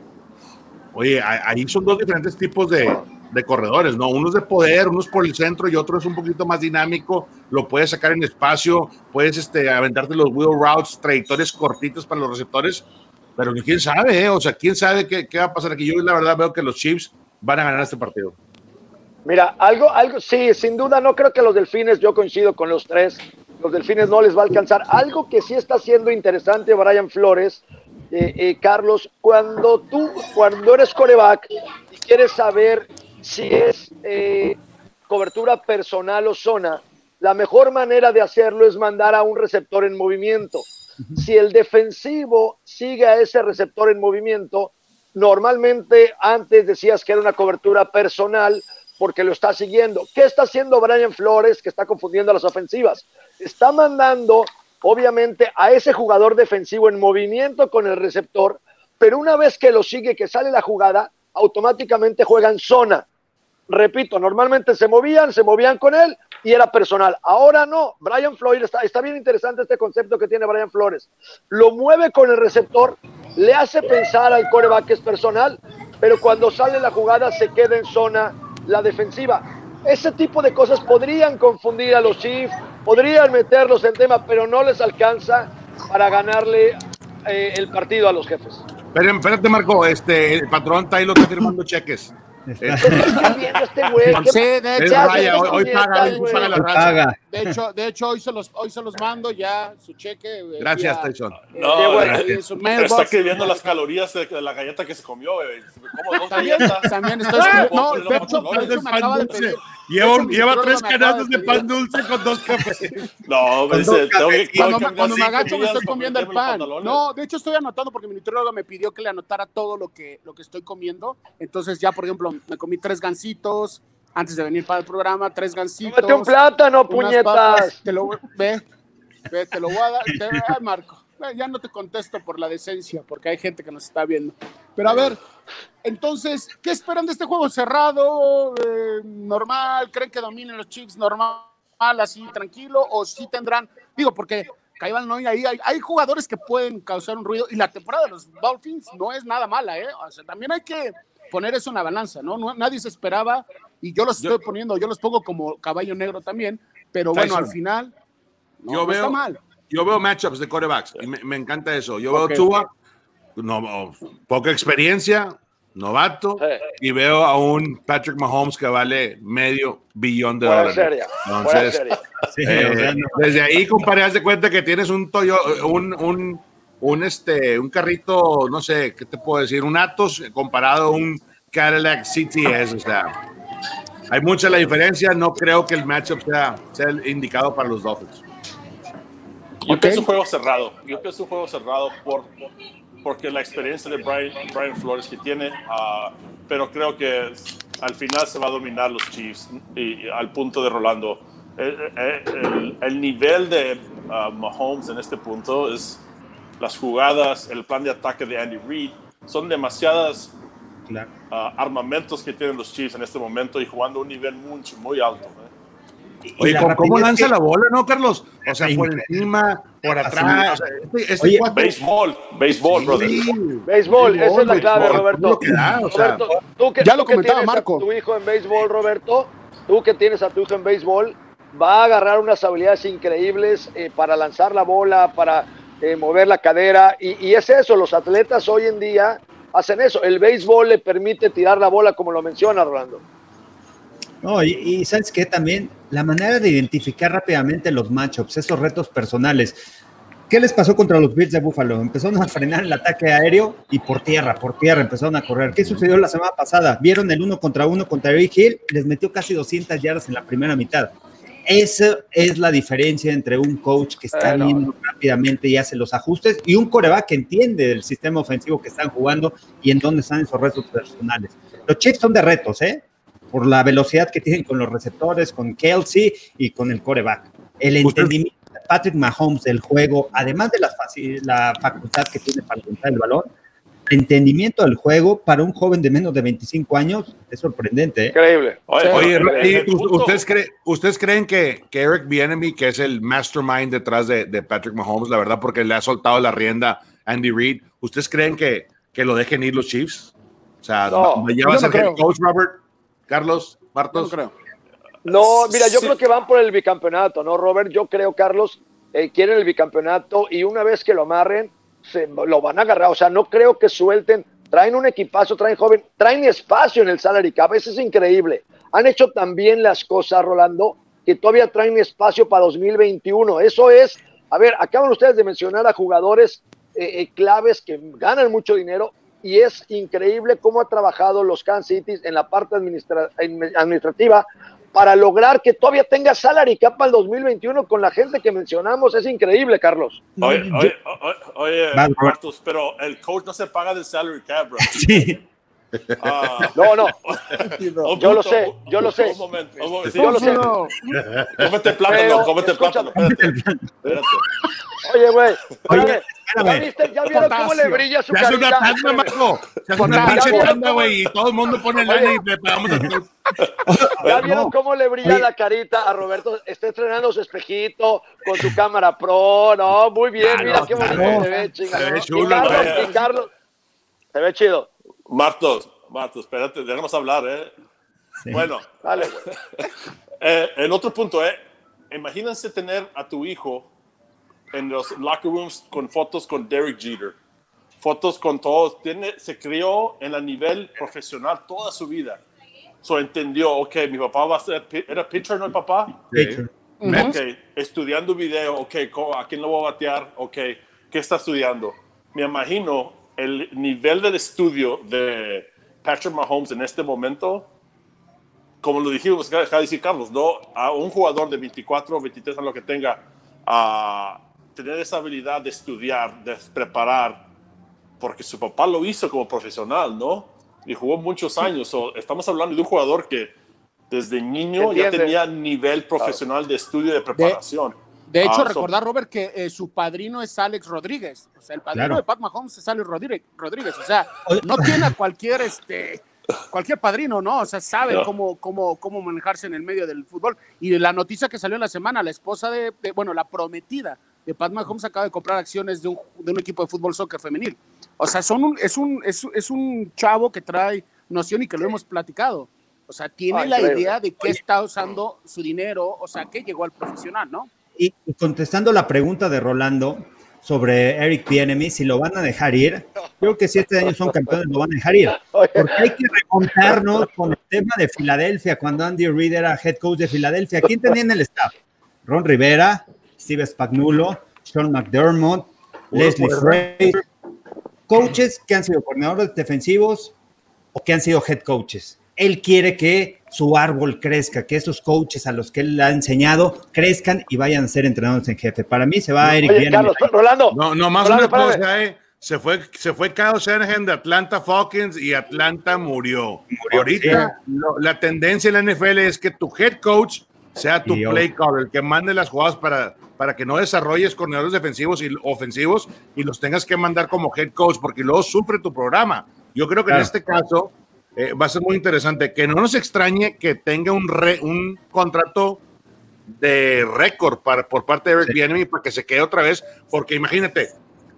oye, ahí son dos diferentes tipos de, de corredores, ¿no? Uno es de poder, uno es por el centro y otro es un poquito más dinámico, lo puedes sacar en espacio, puedes este, aventarte los wheel routes, trayectorias cortitas para los receptores, pero quién sabe, ¿eh? O sea, quién sabe qué, qué, va a pasar aquí. Yo la verdad veo que los Chiefs van a ganar este partido. Mira, algo, algo, sí, sin duda, no creo que los Delfines, yo coincido con los tres, los delfines no les va a alcanzar. Algo que sí está siendo interesante, Brian Flores, eh, eh, Carlos, cuando tú, cuando eres coreback y quieres saber si es eh, cobertura personal o zona, la mejor manera de hacerlo es mandar a un receptor en movimiento. Si el defensivo sigue a ese receptor en movimiento, normalmente antes decías que era una cobertura personal, porque lo está siguiendo. ¿Qué está haciendo Brian Flores que está confundiendo las ofensivas? Está mandando, obviamente, a ese jugador defensivo en movimiento con el receptor, pero una vez que lo sigue, que sale la jugada, automáticamente juegan zona. Repito, normalmente se movían, se movían con él y era personal. Ahora no, Brian Flores, está, está bien interesante este concepto que tiene Brian Flores. Lo mueve con el receptor, le hace pensar al coreback que es personal, pero cuando sale la jugada se queda en zona la defensiva. Ese tipo de cosas podrían confundir a los Chiefs, podrían meterlos en tema, pero no les alcanza para ganarle eh, el partido a los jefes. Espérate, Marco, este, el patrón Taylor está firmando cheques. Está viendo este güey. Sí, de hecho, hoy, paga, hoy paga la raza. De hecho, de hecho hoy, se los, hoy se los mando ya su cheque. Eh, Gracias, Tyson. No, eh, está escribiendo las calorías de la galleta que se comió. ¿Cómo dos galletas? También estoy No, de hecho, de hecho me acaba de pedir. Lleva, lleva tres canastas de pan dulce con dos cafés. No, me dice, tengo que, cuando, cuando me agacho me estoy comiendo el pan. No, de hecho estoy anotando porque mi nutriólogo me pidió que le anotara todo lo que, lo que estoy comiendo. Entonces ya, por ejemplo, me comí tres gancitos antes de venir para el programa, tres gancitos. Mete un plátano, puñetas. te lo, ve, ve, te lo voy a dar. Te, Marco, ya no te contesto por la decencia, porque hay gente que nos está viendo. Pero a ver, entonces, ¿qué esperan de este juego cerrado, eh, normal? ¿Creen que dominen los Chiefs normal, así tranquilo? ¿O sí tendrán, digo, porque Caiban no, ahí hay, hay, jugadores que pueden causar un ruido y la temporada de los Dolphins no es nada mala, ¿eh? O sea, también hay que poner eso en la balanza, ¿no? nadie se esperaba y yo los estoy poniendo, yo los pongo como caballo negro también, pero bueno, al final no, yo veo, está mal. Yo veo matchups de corebacks y me, encanta eso. Yo veo Tua, no, poca experiencia, novato, y veo a un Patrick Mahomes que vale medio billón de dólares. Entonces, eh, desde ahí, compadre, de cuenta que tienes un Toyo, un, un, un, este, un carrito, no sé, ¿qué te puedo decir? Un Atos comparado a un Cadillac CTS, o sea, hay mucha la diferencia. No creo que el matchup sea, sea el indicado para los Dolphins. Yo creo que es un juego cerrado. Yo creo que es un juego cerrado por, porque la experiencia de Brian, Brian Flores que tiene, uh, pero creo que al final se va a dominar los Chiefs y, al punto de Rolando. El, eh, eh, el, el nivel de uh, Mahomes en este punto es las jugadas, el plan de ataque de Andy Reid, son demasiadas claro. uh, armamentos que tienen los Chiefs en este momento y jugando a un nivel muy, muy alto. Oye, ¿cómo, lanza la bola, no, Carlos? O sea, por encima, por atrás. O sea, este, este Oye, béisbol, béisbol, brother. Béisbol, esa es la clave, Roberto. Da, o sea, Roberto tú que, ya lo tú comentaba Marco. A tu hijo en béisbol, Roberto, tú que tienes a tu hijo en béisbol, va a agarrar unas habilidades increíbles eh, para lanzar la bola, para eh, mover la cadera. Y, y es eso, los atletas hoy en día hacen eso. El béisbol le permite tirar la bola, como lo menciona Rolando. No, y, y sabes que también la manera de identificar rápidamente los matchups, esos retos personales. ¿Qué les pasó contra los Bills de Buffalo? Empezaron a frenar el ataque aéreo y por tierra, por tierra empezaron a correr. ¿Qué sucedió la semana pasada? Vieron el uno contra uno contra Eric Hill, les metió casi 200 yardas en la primera mitad. Esa es la diferencia entre un coach que está Bueno. viendo rápidamente y hace los ajustes y un coreback que entiende el sistema ofensivo que están jugando y en dónde están esos retos personales. Los Chiefs son de retos, ¿eh? Por la velocidad que tienen con los receptores, con Kelsey y con el coreback. El entendimiento de Patrick Mahomes del juego, además de la, la facultad que tiene para lanzar el balón, el entendimiento del juego para un joven de menos de 25 años es sorprendente, ¿eh? Increíble. Oye, Oye, ¿ustedes, creen, ¿ustedes creen que, que Eric Bieniemy, que es el mastermind detrás de, de Patrick Mahomes, la verdad, porque le ha soltado la rienda a Andy Reid, ¿ustedes creen que, que lo dejen ir los Chiefs? O sea, No, ¿me llevas yo a no head coach, Robert? Carlos, Yo Bartos. no creo. No, mira, yo Sí. creo que van por el bicampeonato, ¿no, Robert? Yo creo, Carlos, eh, quieren el bicampeonato y una vez que lo amarren, se, lo van a agarrar. O sea, no creo que suelten. Traen un equipazo, traen joven, traen espacio en el salary cap. Eso es increíble. Han hecho también las cosas, Rolando, que todavía traen espacio para 2021. Eso es, a ver, acaban ustedes de mencionar a jugadores eh, eh, claves que ganan mucho dinero y es increíble cómo ha trabajado los Kansas City en la parte administra- administrativa para lograr que todavía tenga salary cap para el 2021 con la gente que mencionamos. Es increíble, Carlos. Oye, oye, oye. Martus, pero el coach no se paga del salary cap, bro. Sí. Ah, No, no, Yo lo sé, yo lo sé. Un momento, un momento. yo lo sé. No, Cómete plátano, Pero, cómete plátano. Espérate, espérate. Oye, güey, Oye, ¿ya, viste? ¿Ya vieron cómo le brilla su Se hace una carita? tanda, Marco. Se hace una pinche tanda, güey, y todo el mundo pone lana y le pagamos a todos. ¿Ya vieron No. cómo le brilla Oye. la carita a Roberto? Está estrenando su espejito con su cámara pro. No, muy bien, Claro, mira qué bonito claro. se ve, chingada. Se ve Y chulo, Carlos, güey. y Carlos, se ve chido. Martos, Martos, espérate, déjanos hablar, ¿eh? Sí. Bueno, Dale, eh, el otro punto, ¿eh? Imagínense tener a tu hijo en los locker rooms con fotos con Derek Jeter, fotos con todos. Tiene, se crió en el nivel profesional toda su vida. So entendió, ok, mi papá va a ser, ¿era pitcher, no el papá? Pitcher. Ok, estudiando video, ok, ¿a quién lo voy a batear? Ok, ¿qué está estudiando? Me imagino el nivel del estudio de Patrick Mahomes en este momento, como lo dijimos, acaba de decir Carlos, ¿no? A un jugador de 24, 23 años que tenga, a tener esa habilidad de estudiar, de preparar, porque su papá lo hizo como profesional, ¿no? Y jugó muchos años. So, estamos hablando de un jugador que desde niño ya tenía nivel profesional de estudio y de preparación. De hecho, Ah, recordar, Robert, que eh, su padrino es Alex Rodríguez. O sea, el padrino Claro. de Pat Mahomes es Alex Rodríguez. O sea, no tiene a cualquier, este, cualquier padrino, ¿no? O sea, sabe No. cómo, cómo, cómo manejarse en el medio del fútbol. Y la noticia que salió en la semana, la esposa de, de- bueno, la prometida de Pat Mahomes acaba de comprar acciones de un, de un equipo de fútbol soccer femenil. O sea, son un, es, un, es, es un chavo que trae noción y que lo hemos platicado. O sea, tiene Ah, la idea de qué está usando su dinero, o sea, que llegó al profesional, ¿no? Y, contestando la pregunta de Rolando sobre Eric Bieniemy, si lo van a dejar ir, creo que si este año son campeones, lo van a dejar ir. Porque hay que remontarnos con el tema de Filadelfia, cuando Andy Reid era head coach de Filadelfia. ¿Quién tenía en el staff? Ron Rivera, Steve Spagnuolo, Sean McDermott, Leslie Frazier. Coaches que han sido coordinadores defensivos o que han sido head coaches. Él quiere que su árbol crezca, que esos coaches a los que él ha enseñado crezcan y vayan a ser entrenadores en jefe. Para mí se va Eric oye, Bieniemy. Carlos, Rolando. No, no más Rolando, una cosa, ¿eh? Se fue, se fue Kyle Shanahan de Atlanta Falcons y Atlanta murió. Ahorita lo- la tendencia en la NFL es que tu head coach sea tu yo- play caller, el que mande las jugadas para, para que no desarrolles coordinadores defensivos y ofensivos y los tengas que mandar como head coach, porque luego sufre tu programa. Yo creo que en Claro. este caso eh, va a ser muy interesante. Que no nos extrañe que tenga un, re- un contrato de récord para, por parte de Eric Sí. Bieniemy para que se quede otra vez, porque imagínate,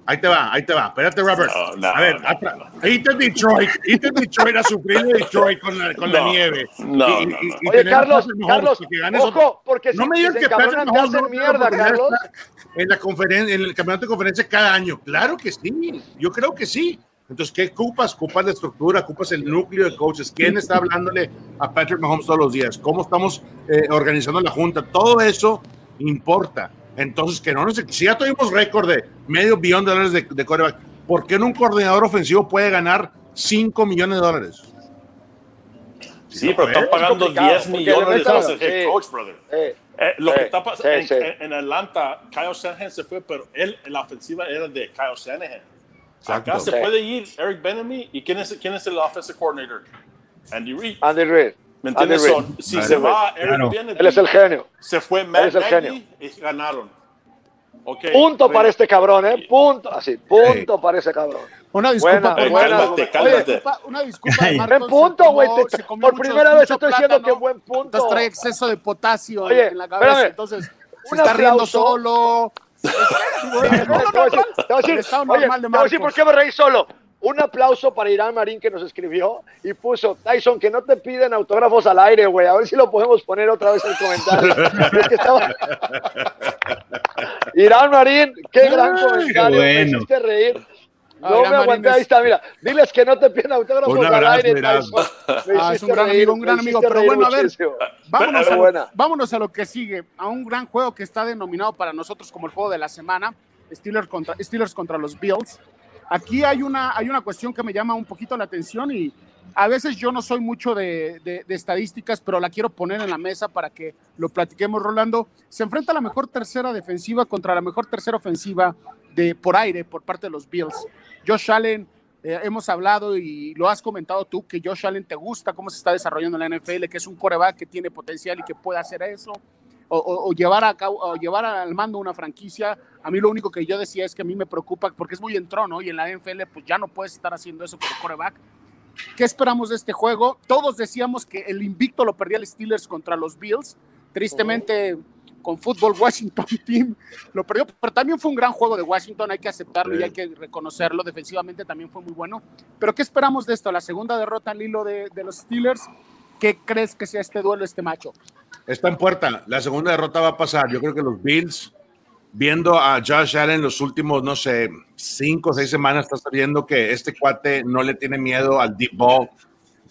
ahí te va, ahí te va. Espérate, Robert. No, no, a ver, no, no. Irte Detroit, irte a Detroit a sufrir de Detroit con la, con la No, nieve. no, Y- y- no, no. y Oye, Carlos, Carlos, ojo, porque no si me digas se que Patrick Mahomes no mierda, Carlos. en la conferencia, en el campeonato de conferencia cada año. Claro que sí, yo creo que sí. Entonces, ¿qué ocupas? Ocupas la estructura, ocupas el núcleo de coaches. ¿Quién está hablándole a Patrick Mahomes todos los días? ¿Cómo estamos eh, organizando la junta? Todo eso importa. Entonces, que no nos, si ya tuvimos récord de medio billón de dólares de, de quarterback, ¿por qué no un coordinador ofensivo puede ganar 5 millones de dólares? Sí, pero están Es pagando complicado, 10 porque millones de metan- el head sí. coach, brother. Eh, Eh, lo que está pasando en, sí. en- Atlanta, Kyle Shanahan se fue, pero él la ofensiva era de Kyle Shanahan. Acá se Sí. puede ir Eric Benemy y quién es, quién es el offensive coordinator? Andy Reid. Andy Reid. ¿Me Andy entiendes? Si Andy se Reid. va Eric Claro. Benemy, Él es el genio. se fue Matt es el Nagy genio. y ganaron. Okay, Punto para este cabrón, ¿eh? Punto. Así, punto para ese cabrón. Una disculpa Buena, buena. Cálmate, Oye, cálmate. una disculpa. Buen punto, güey. Por mucho- primera vez estoy diciendo que buen punto. Entonces trae exceso de potasio Oye, en la cabeza. espérame. Entonces se está riendo solo. Oye, por qué me reí solo. Un aplauso para Irán Marín que nos escribió y puso, Tyson, que no te piden autógrafos al aire, güey. A ver si lo podemos poner otra vez en el comentario. Es que estaba- Irán Marín, qué gran comentario. Me bueno. hiciste reír. No me aguanté, es- ahí está, mira. Diles que no te piden autógrafos Un al abrazo, aire. Me Ah, es un gran reír, amigo, un gran amigo. Pero bueno, a ver, muchísimo. Vámonos Pero a, lo, buena. vámonos a lo que sigue, a un gran juego que está denominado para nosotros como el juego de la semana, Steelers contra, Steelers contra los Bills. Aquí hay una, hay una cuestión que me llama un poquito la atención y a veces yo no soy mucho de, de- de estadísticas, pero la quiero poner en la mesa para que lo platiquemos, Rolando. Se enfrenta la mejor tercera defensiva contra la mejor tercera ofensiva por aire por parte de los Bills. Josh Allen, eh, hemos hablado y lo has comentado tú, que Josh Allen te gusta cómo se está desarrollando en la NFL, que es un coreback que tiene potencial y que puede hacer eso, o, llevar, a llevar al mando una franquicia. A mí lo único que yo decía es que a mí me preocupa, porque es muy entrón, ¿no? Y en la NFL, pues ya no puedes estar haciendo eso como coreback. ¿Qué esperamos de este juego? Todos decíamos que el invicto lo perdía el Steelers contra los Bills. Tristemente, con fútbol Washington Team lo perdió, pero también fue un gran juego de Washington, hay que aceptarlo y hay que reconocerlo. Defensivamente también fue muy bueno. Pero ¿qué esperamos de esto? La segunda derrota al hilo de, de los Steelers. ¿Qué crees que sea este duelo, este macho? Está en puerta. La segunda derrota va a pasar. Yo creo que los Bills, viendo a Josh Allen los últimos, no sé, cinco o seis semanas, estás viendo que este cuate no le tiene miedo al deep ball.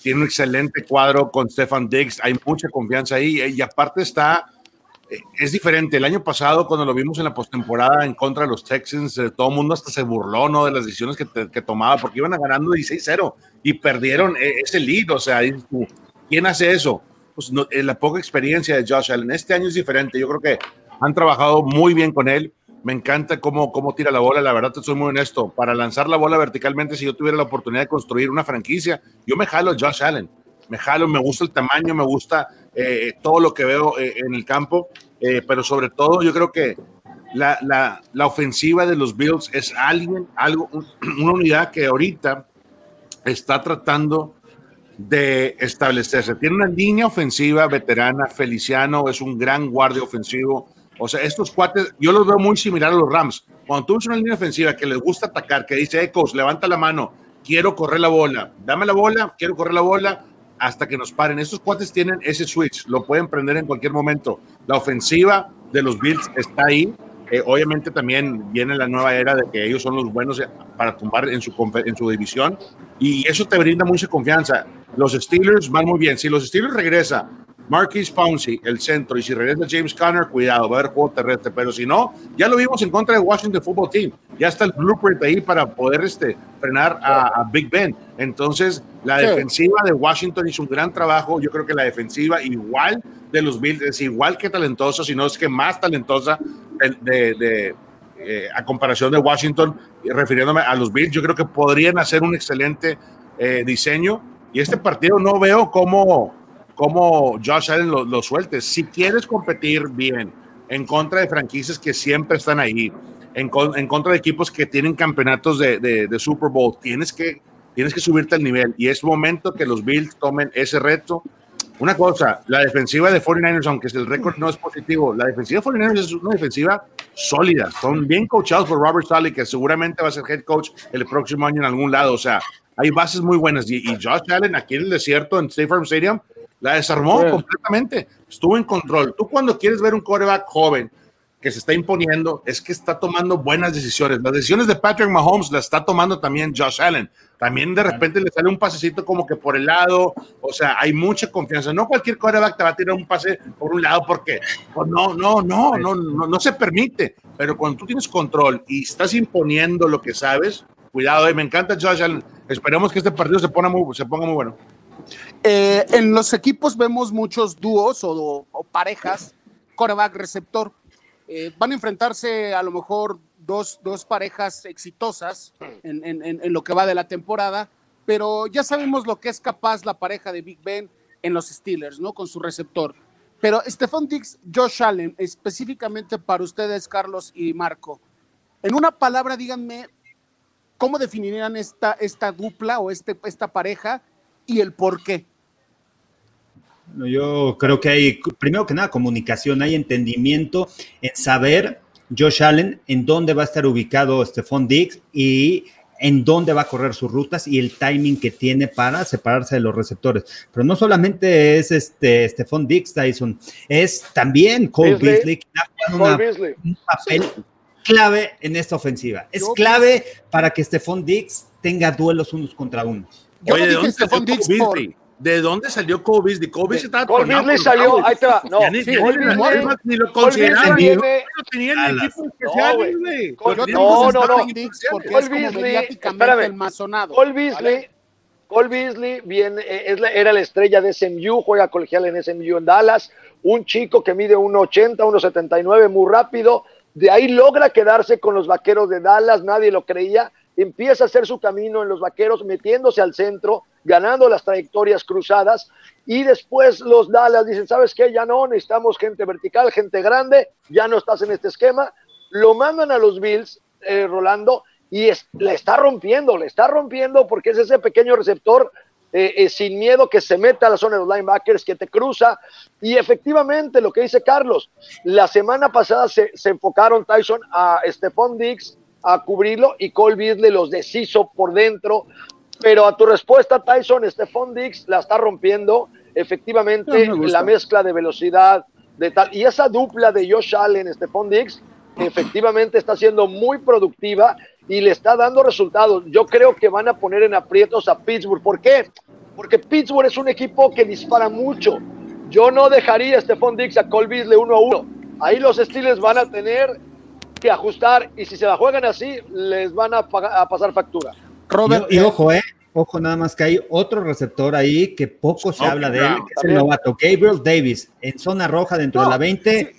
Tiene un excelente cuadro con Stefan Diggs. Hay mucha confianza ahí. Y aparte está, eh, es diferente. El año pasado, cuando lo vimos en la postemporada en contra de los Texans, eh, todo el mundo hasta se burló, ¿no? De las decisiones que, te- que tomaba, porque iban ganando 16-0 y perdieron eh, ese lead. O sea, ¿quién hace eso? Pues no, eh, la poca experiencia de Josh Allen. Este año es diferente. Yo creo que han trabajado muy bien con él. Me encanta cómo, cómo tira la bola. La verdad, te soy muy honesto. Para lanzar la bola verticalmente, si yo tuviera la oportunidad de construir una franquicia, yo me jalo a Josh Allen. Me jalo, me gusta el tamaño, me gusta eh, todo lo que veo eh, en el campo. Eh, pero sobre todo, yo creo que la, la, la ofensiva de los Bills es alguien, algo, un- una unidad que ahorita está tratando de establecerse. Tiene una línea ofensiva veterana, Feliciano es un gran guardia ofensivo. O sea, estos cuates, yo los veo muy similar a los Rams. Cuando tú ves una línea ofensiva que les gusta atacar, que dice, Ecos, levanta la mano, quiero correr la bola, dame la bola, quiero correr la bola, hasta que nos paren. Estos cuates tienen ese switch, lo pueden prender en cualquier momento. La ofensiva de los Bills está ahí. Eh, obviamente también viene la nueva era de que ellos son los buenos para tumbar en su, en su división y eso te brinda mucha confianza. Los Steelers van muy bien. Si los Steelers regresa Marquise Pouncey, el centro, y si regresa James Conner, cuidado, va a haber juego terrestre. Pero si no, ya lo vimos en contra de Washington Football Team. Ya está el blueprint ahí para poder este, frenar a, a Big Ben. Entonces, la Sí. defensiva de Washington hizo un gran trabajo. Yo creo que la defensiva igual de los Bills es igual que talentosa, si no es que más talentosa de, de- de, eh, a comparación de Washington, refiriéndome a los Bills, yo creo que podrían hacer un excelente eh, diseño. Y este partido no veo cómo, cómo Josh Allen lo, lo suelte. Si quieres competir bien en contra de franquicias que siempre están ahí, en, con- en contra de equipos que tienen campeonatos de, de- de Super Bowl, tienes que, tienes que subirte al nivel. Y es momento que los Bills tomen ese reto una cosa, la defensiva de 49ers, aunque el récord no es positivo, la defensiva de 49ers es una defensiva sólida. Son bien coachados por Robert Sally, que seguramente va a ser head coach el próximo año en algún lado. O sea, hay bases muy buenas. Y, Josh Allen aquí en el desierto, en State Farm Stadium, la desarmó completamente. Estuvo en control. Tú cuando quieres ver un quarterback joven que se está imponiendo es que está tomando buenas decisiones. Las decisiones de Patrick Mahomes las está tomando también Josh Allen. También de repente le sale un pasecito como que por el lado, o sea, hay mucha confianza. No cualquier quarterback te va a tirar un pase por un lado porque pues no, no, no, no, no, no se permite. Pero cuando tú tienes control y estás imponiendo lo que sabes, cuidado, eh, me encanta Josh Allen. Esperemos que este partido se ponga muy, se ponga muy bueno. Eh, en los equipos vemos muchos dúos o, parejas, quarterback receptor eh, van a enfrentarse a lo mejor dos, dos parejas exitosas en, lo que va de la temporada, pero ya sabemos lo que es capaz la pareja de Big Ben en los Steelers, ¿no? Con su receptor. Pero Stephon Dix, Josh Allen, específicamente para ustedes, Carlos y Marco, en una palabra, díganme, ¿cómo definirían esta, esta dupla o este, esta pareja y el por qué? Yo creo que hay, primero que nada, comunicación, hay entendimiento en saber Josh Allen en dónde va a estar ubicado Stephon Diggs y en dónde va a correr sus rutas y el timing que tiene para separarse de los receptores. Pero no solamente es este Stephon Diggs, Tyson, es también Cole Beasley, que ha un papel clave en esta ofensiva. Es clave para que Stephon Diggs tenga duelos unos contra unos. Yo Oye, dije Stephon Diggs por ¿De dónde salió Kobe Beasley? Kobe Beasley estaba Cole Beasley salió, ahí te va. No, ni, sí, ni lo consideraban. No tenía el equipo especial, güey. No, no, no. Porque Cole Beasley, espérame. Cole Beasley, Cole Beasley viene, es la, era la estrella de SMU, juega colegial en SMU en Dallas. Un chico que mide 1,80, 1,79, muy rápido. De ahí logra quedarse con los vaqueros de Dallas, nadie lo creía empieza a hacer su camino en los vaqueros, metiéndose al centro, ganando las trayectorias cruzadas, y después los Dallas dicen, ¿sabes qué? Ya no, necesitamos gente vertical, gente grande, ya no estás en este esquema, lo mandan a los Bills, eh, Rolando, y le está rompiendo, le está rompiendo porque es ese pequeño receptor eh, eh, sin miedo que se meta a la zona de los linebackers, que te cruza. Y efectivamente, lo que dice Carlos, la semana pasada se, se enfocaron Tyson a Stephon Diggs a cubrirlo y Cole Beasley los deshizo por dentro. Pero a tu respuesta, Tyson, Stephon Dix la está rompiendo. Efectivamente, la mezcla de velocidad, de tal. Y esa dupla de Josh Allen, Stephon Dix, efectivamente está siendo muy productiva y le está dando resultados. Yo creo que van a poner en aprietos a Pittsburgh. ¿Por qué? Porque Pittsburgh es un equipo que dispara mucho. Yo no dejaría a Stephon Dix a Cole Beasley uno a uno. Ahí los Steelers van a tener que ajustar y si se la juegan así, les van a, pasar factura. Robert, y, ojo, eh, ojo nada más que hay otro receptor ahí que poco se habla de él, que es el novato, Gabriel Davis, en zona roja dentro de la 20,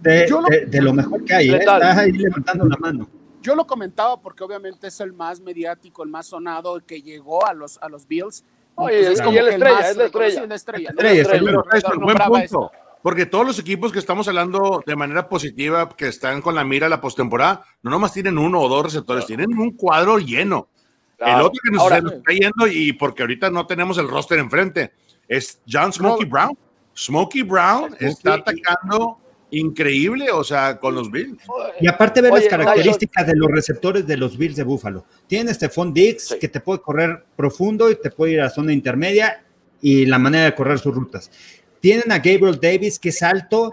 de, lo, mejor que hay, eh, está ahí levantando la mano. Yo lo comentaba porque obviamente es el más mediático, el más sonado que llegó a los, a los Bills. Oye, es, como la estrella, es la estrella. Es la estrella, buen punto. Porque todos los equipos que estamos hablando de manera positiva, que están con la mira a la postemporada, no nomás tienen uno o dos receptores, tienen un cuadro lleno. El otro que nos, está yendo, y porque ahorita no tenemos el roster enfrente, es John Smokey Brown. Smokey Brown está atacando increíble, o sea, con los Bills. Y aparte ver las características de los receptores de los Bills de Buffalo. Tiene Stephon Diggs, que te puede correr profundo y te puede ir a zona intermedia y la manera de correr sus rutas. Tienen a Gabriel Davis, que es alto,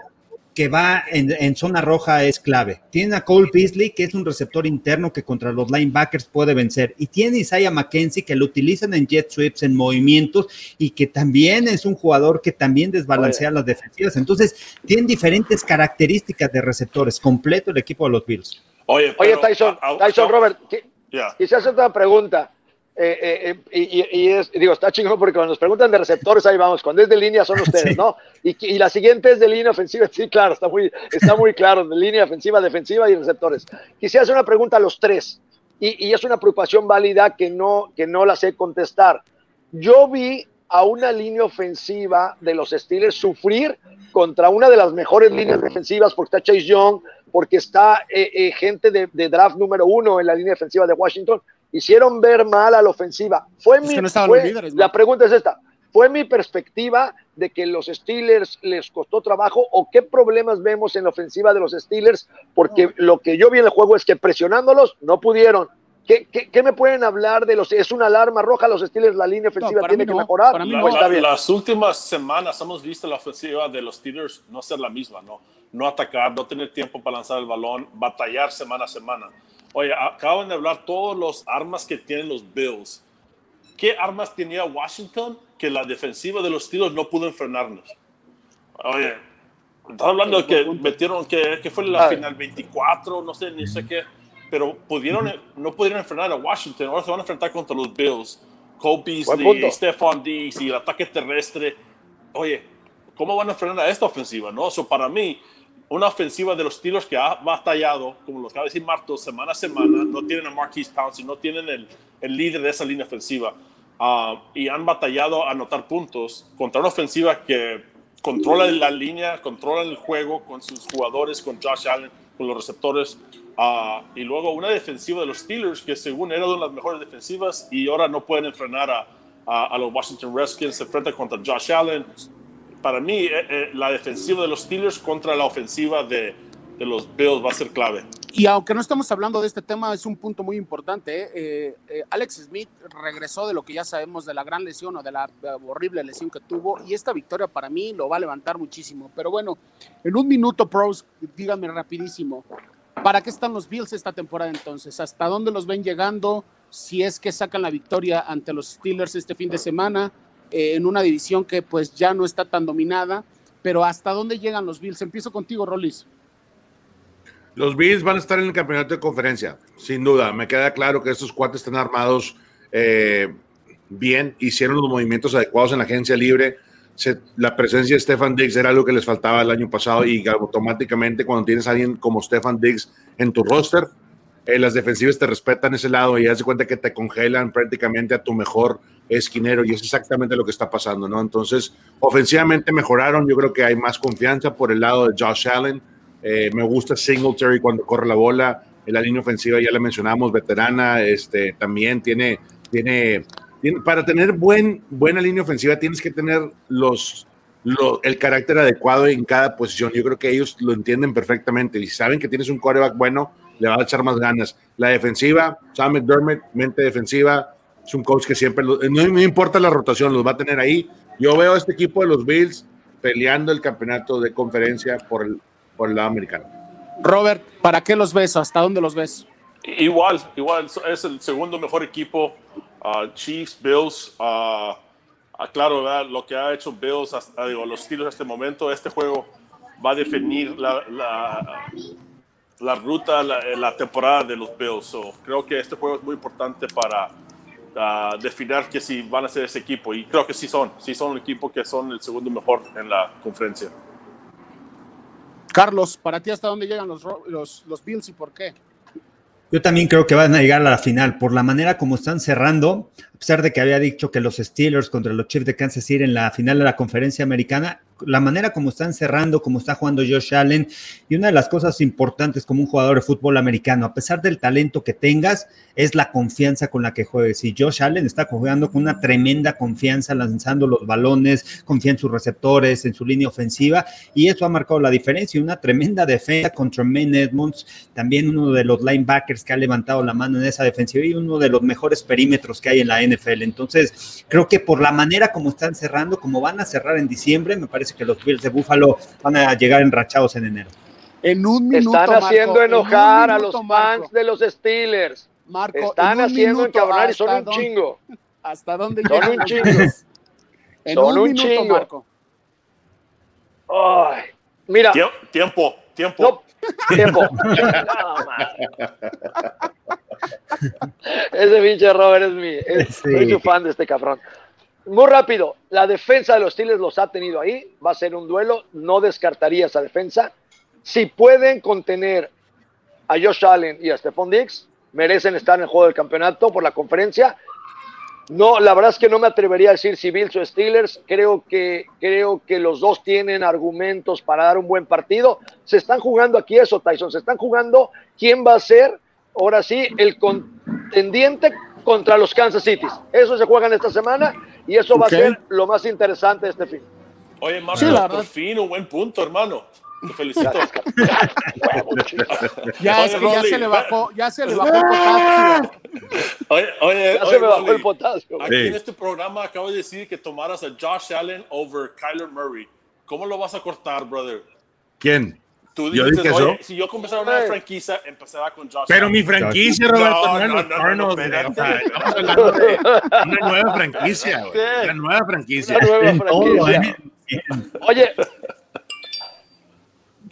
que va en, zona roja, es clave. Tienen a Cole Beasley, que es un receptor interno que contra los linebackers puede vencer. Y tiene a Isaiah McKenzie, que lo utilizan en jet sweeps, en movimientos, y que también es un jugador que también desbalancea las defensivas. Entonces, tienen diferentes características de receptores. Completo el equipo de los Bills. Oye, Tyson, Tyson Robert, quizás otra pregunta. Eh, eh, eh, y, es, digo, está chingón porque cuando nos preguntan de receptores, ahí vamos. Cuando es de línea son ustedes, ¿no? Y, la siguiente es de línea ofensiva. Sí, claro, está muy, está muy claro. De línea ofensiva, defensiva y receptores. Quisiera hacer una pregunta a los tres. Y, es una preocupación válida que no, que no la sé contestar. Yo vi a una línea ofensiva de los Steelers sufrir contra una de las mejores líneas defensivas porque está Chase Young, porque está gente de, de draft número uno en la línea defensiva de Washington hicieron ver mal a la ofensiva. Fue, mi, La pregunta es esta. fue mi perspectiva de que los Steelers les costó trabajo o qué problemas vemos en la ofensiva de los Steelers, porque lo que yo vi en el juego es que presionándolos no pudieron. ¿Qué, qué, qué me pueden hablar de los? ¿Es una alarma roja los Steelers? ¿La línea ofensiva para tiene mí que no, mejorar? para mí no. la- Está bien. las últimas semanas hemos visto la ofensiva de los Steelers no ser la misma, ¿no? No atacar, no tener tiempo para lanzar el balón, batallar semana a semana. Oye, acaban de hablar todos los armas que tienen los Bills. ¿Qué armas tenía Washington que la defensiva de los Steelers no pudo enfrenarnos? Oye, estás hablando de que metieron, que, que fue la Ah. final 24, no sé, ni sé qué, pero pudieron, no pudieron enfrentar a Washington, ahora se van a enfrentar contra los Bills. Cole Beasley. Stephon Diggs y el ataque terrestre. Oye, ¿cómo van a frenar a esta ofensiva? No, eso para mí, una ofensiva de los Steelers que ha batallado, como lo acaba de decir Marto, semana a semana, no tienen a Marquise Pouncey, no tienen el, el líder de esa línea ofensiva, ah, y han batallado a anotar puntos contra una ofensiva que controla la línea, controla el juego con sus jugadores, con Josh Allen, con los receptores, ah, y luego una defensiva de los Steelers que según era una de las mejores defensivas y ahora no pueden enfrentar a, a- los Washington Redskins, se enfrenta contra Josh Allen. Para mí, eh, eh, la defensiva de los Steelers contra la ofensiva de, de los Bills va a ser clave. Y aunque no estamos hablando de este tema, es un punto muy importante. ¿eh? Alex Smith regresó de lo que ya sabemos de la gran lesión o de la horrible lesión que tuvo y esta victoria para mí lo va a levantar muchísimo. Pero bueno, en un minuto, pros, díganme rapidísimo, ¿para qué están los Bills esta temporada entonces? ¿Hasta dónde los ven llegando? Si es que sacan la victoria ante los Steelers este fin de semana eh, en una división que pues ya no está tan dominada, pero ¿hasta dónde llegan los Bills? Empiezo contigo, Rolis. Los Bills van a estar en el campeonato de conferencia, sin duda. Me queda claro que estos cuates están armados eh, bien, hicieron los movimientos adecuados en la agencia libre. La presencia de Stefan Diggs era algo que les faltaba el año pasado y automáticamente cuando tienes a alguien como Stefan Diggs en tu roster, eh, las defensivas te respetan ese lado y de cuenta que te congelan prácticamente a tu mejor esquinero y es exactamente lo que está pasando, ¿no? Entonces, ofensivamente mejoraron, yo creo que hay más confianza por el lado de Josh Allen, eh, me gusta Singletary cuando corre la bola, en la línea ofensiva ya la mencionamos, veterana, este, también tiene, tiene- para tener buen, buena línea ofensiva tienes que tener los, lo- el carácter adecuado en cada posición. Yo creo que ellos lo entienden perfectamente y saben que tienes un quarterback bueno, le va a echar más ganas. La defensiva, Sam McDermott, mente defensiva, es un coach que siempre, lo- no, no importa la rotación, los va a tener ahí. Yo veo a este equipo de los Bills peleando el campeonato de conferencia por el, por el lado americano. Robert, ¿para qué los ves? ¿Hasta dónde los ves? Igual, igual, es el segundo mejor equipo. Ah, Chiefs, Bills. ah, claro, lo que ha hecho Bills, hasta, digo, los Steelers hasta este momento, este juego va a definir la, la, ruta, la, la temporada de los Bills. So, creo que este juego es muy importante para definir que si van a ser ese equipo. Y creo que sí son, sí son un equipo que son el segundo mejor en la conferencia. Carlos, ¿para ti hasta dónde llegan los, los Bills y por qué? Yo también creo que van a llegar a la final. Por la manera como están cerrando, a pesar de que había dicho que los Steelers contra los Chiefs de Kansas City en la final de la conferencia americana, la manera como están cerrando, como está jugando Josh Allen, y una de las cosas importantes como un jugador de fútbol americano, a pesar del talento que tengas, es la confianza con la que juegues. Y Josh Allen está jugando con una tremenda confianza, lanzando los balones, confía en sus receptores, en su línea ofensiva, y eso ha marcado la diferencia. Y una tremenda defensa contra Maine Edmonds, también uno de los linebackers que ha levantado la mano en esa defensiva y uno de los mejores perímetros que hay en la NFL. Entonces, creo que por la manera como están cerrando, como van a cerrar en diciembre, me parece que los Bills de Buffalo van a llegar enrachados en enero. En un minuto. Están Marco, haciendo enojar a los Marco. fans de los Steelers. Marco, Están en un haciendo encabronar y son ¿hasta un dónde- chingo. ¿Hasta dónde Son un chingo. En Son un, un minuto, chingo. Marco. Ay, mira, Tie- Tiempo, tiempo. no, tiempo. No. Ese pinche Robert es mi, es- Sí. soy su fan de este cabrón. Muy rápido, la defensa de los Steelers los ha tenido ahí, va a ser un duelo, no descartaría esa defensa. Si pueden contener a Josh Allen y a Stephon Diggs, merecen estar en el juego del campeonato por la conferencia. No, la verdad es que no me atrevería a decir si Bills o Steelers. Creo que, creo que los dos tienen argumentos para dar un buen partido. Se están jugando aquí eso, Tyson. Se están jugando quién va a ser, ahora sí, el contendiente contra los Kansas City. Eso se juegan esta semana y eso va a ser lo más interesante de este fin. Oye, Marco, Sí, por verdad. fin un buen punto, hermano. Te felicito. Ya, Oye, es que ya se le bajó, ya se le bajó el potasio. Oye, oye, Ya oye, se me bajó el potasio. Aquí Sí. en este programa acabo de decir que tomaras a Josh Allen over Kyler Murray. ¿Cómo lo vas a cortar, brother? ¿Quién? Tú Yo dijiste, dije oye, eso. si yo comenzara una Hey. franquicia, empezará con Josh Pero Allen. mi franquicia, No, Roberto, no, no, no, no, güey. espérate. O sea, estamos hablando de una nueva franquicia. Una nueva franquicia. Una nueva franquicia. Oye,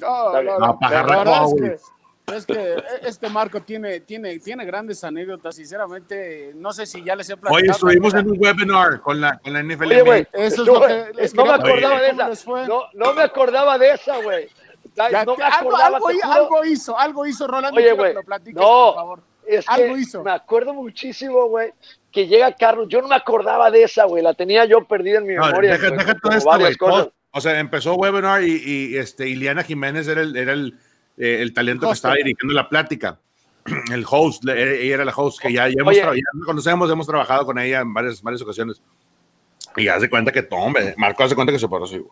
No, no, No, no, la es que, es que este Marco tiene, tiene, tiene grandes anécdotas. Sinceramente, no sé si ya les he platicado. Oye, estuvimos en un webinar con la, con la NFL. oye, güey. Eso es no, lo que no me acordaba de ¿cómo les esa. No, no me acordaba de esa, güey. Ya, No me algo, acordaba, algo, algo hizo, algo hizo Rolando. Oye, güey, no. por favor. Es que Algo hizo. me acuerdo muchísimo, güey, que llega Carlos. Yo no me acordaba de esa, güey. La tenía yo perdida en mi No, memoria. deja, güey, deja todo esto, varias cosas. O sea, empezó webinar y, y, este, Iliana Jiménez era el, era el, eh, el talento que estaba dirigiendo la plática. El host, eh, ella era la host, que ya, ya, hemos ya conocemos, hemos trabajado con ella en varias, varias ocasiones. Y hace cuenta que, tome, Marco hace cuenta que se paró así.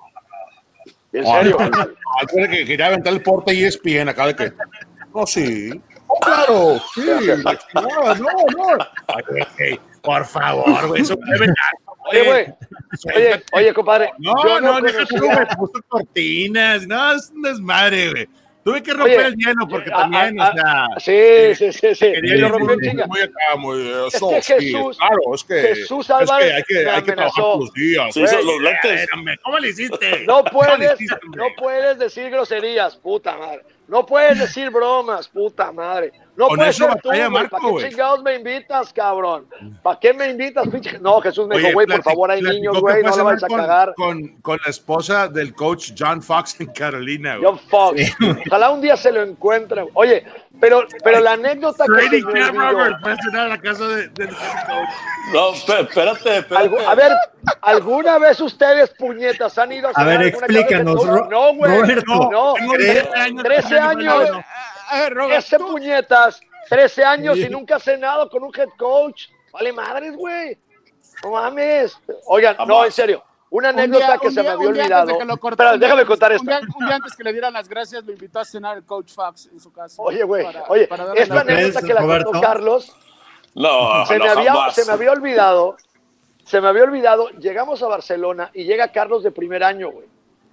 En serio. no, Antes que quería aventar el porte y ESPN acá de que. No, sí. Oh, claro, sí. No, no. Oye, por favor, güey. Eso debe Oye, güey. Oye, oye, compadre. No, yo no, tú, güey. Puso cortinas. No, es un desmadre, güey. Tuve que romper Oye, el hielo porque a- también, a- o sea. Sí, sí, sí, sí. quería Y lo ir rompió en muy, chinga. muy acá, muy. Eso, que sí, Jesús- claro, es que. Jesús es Álvarez que hay que, me hay que trabajar los días. Güey. los lentes. ¿Cómo le hiciste? No ¿Cómo le puedes, hiciste, no puedes decir groserías, puta madre. No puedes decir bromas, puta madre. No Con eso ser tú, batalla güey. Marco, ¿Para qué chingados me invitas, cabrón? ¿Para qué me invitas, pinche? No, Jesús me dijo, güey, por favor, hay niños, que güey, no cenar vayas a con- cagar. Con, con la esposa del coach John Fox en Carolina, güey. John Fox. Ojalá un día se lo encuentre. Oye, pero, pero la anécdota que Brady me Cam Robert a la casa de- coach. No, espé- espérate, espérate. A ver, ¿alguna vez ustedes, puñetas, han ido a A ver, de explícanos, No, güey. Roberto. No, Tengo tre- 13 años. 13 años. A ver, Robert, Ese tú- puñetas, 13 años Sí. y nunca ha cenado con un head coach. Vale madres, güey. No mames. Oigan, no, en serio. Una un anécdota día- que un se día- me había olvidado. día déjame contar un esto. día- Un día antes que le dieran las gracias, lo invitó a cenar el coach Fox en su casa. Oye, güey, oye, para esta las ¿crees, anécdota que la contó? Carlos, No, se, no, me había, jamás. se me había olvidado, se me había olvidado, llegamos a Barcelona y llega Carlos de primer año, güey.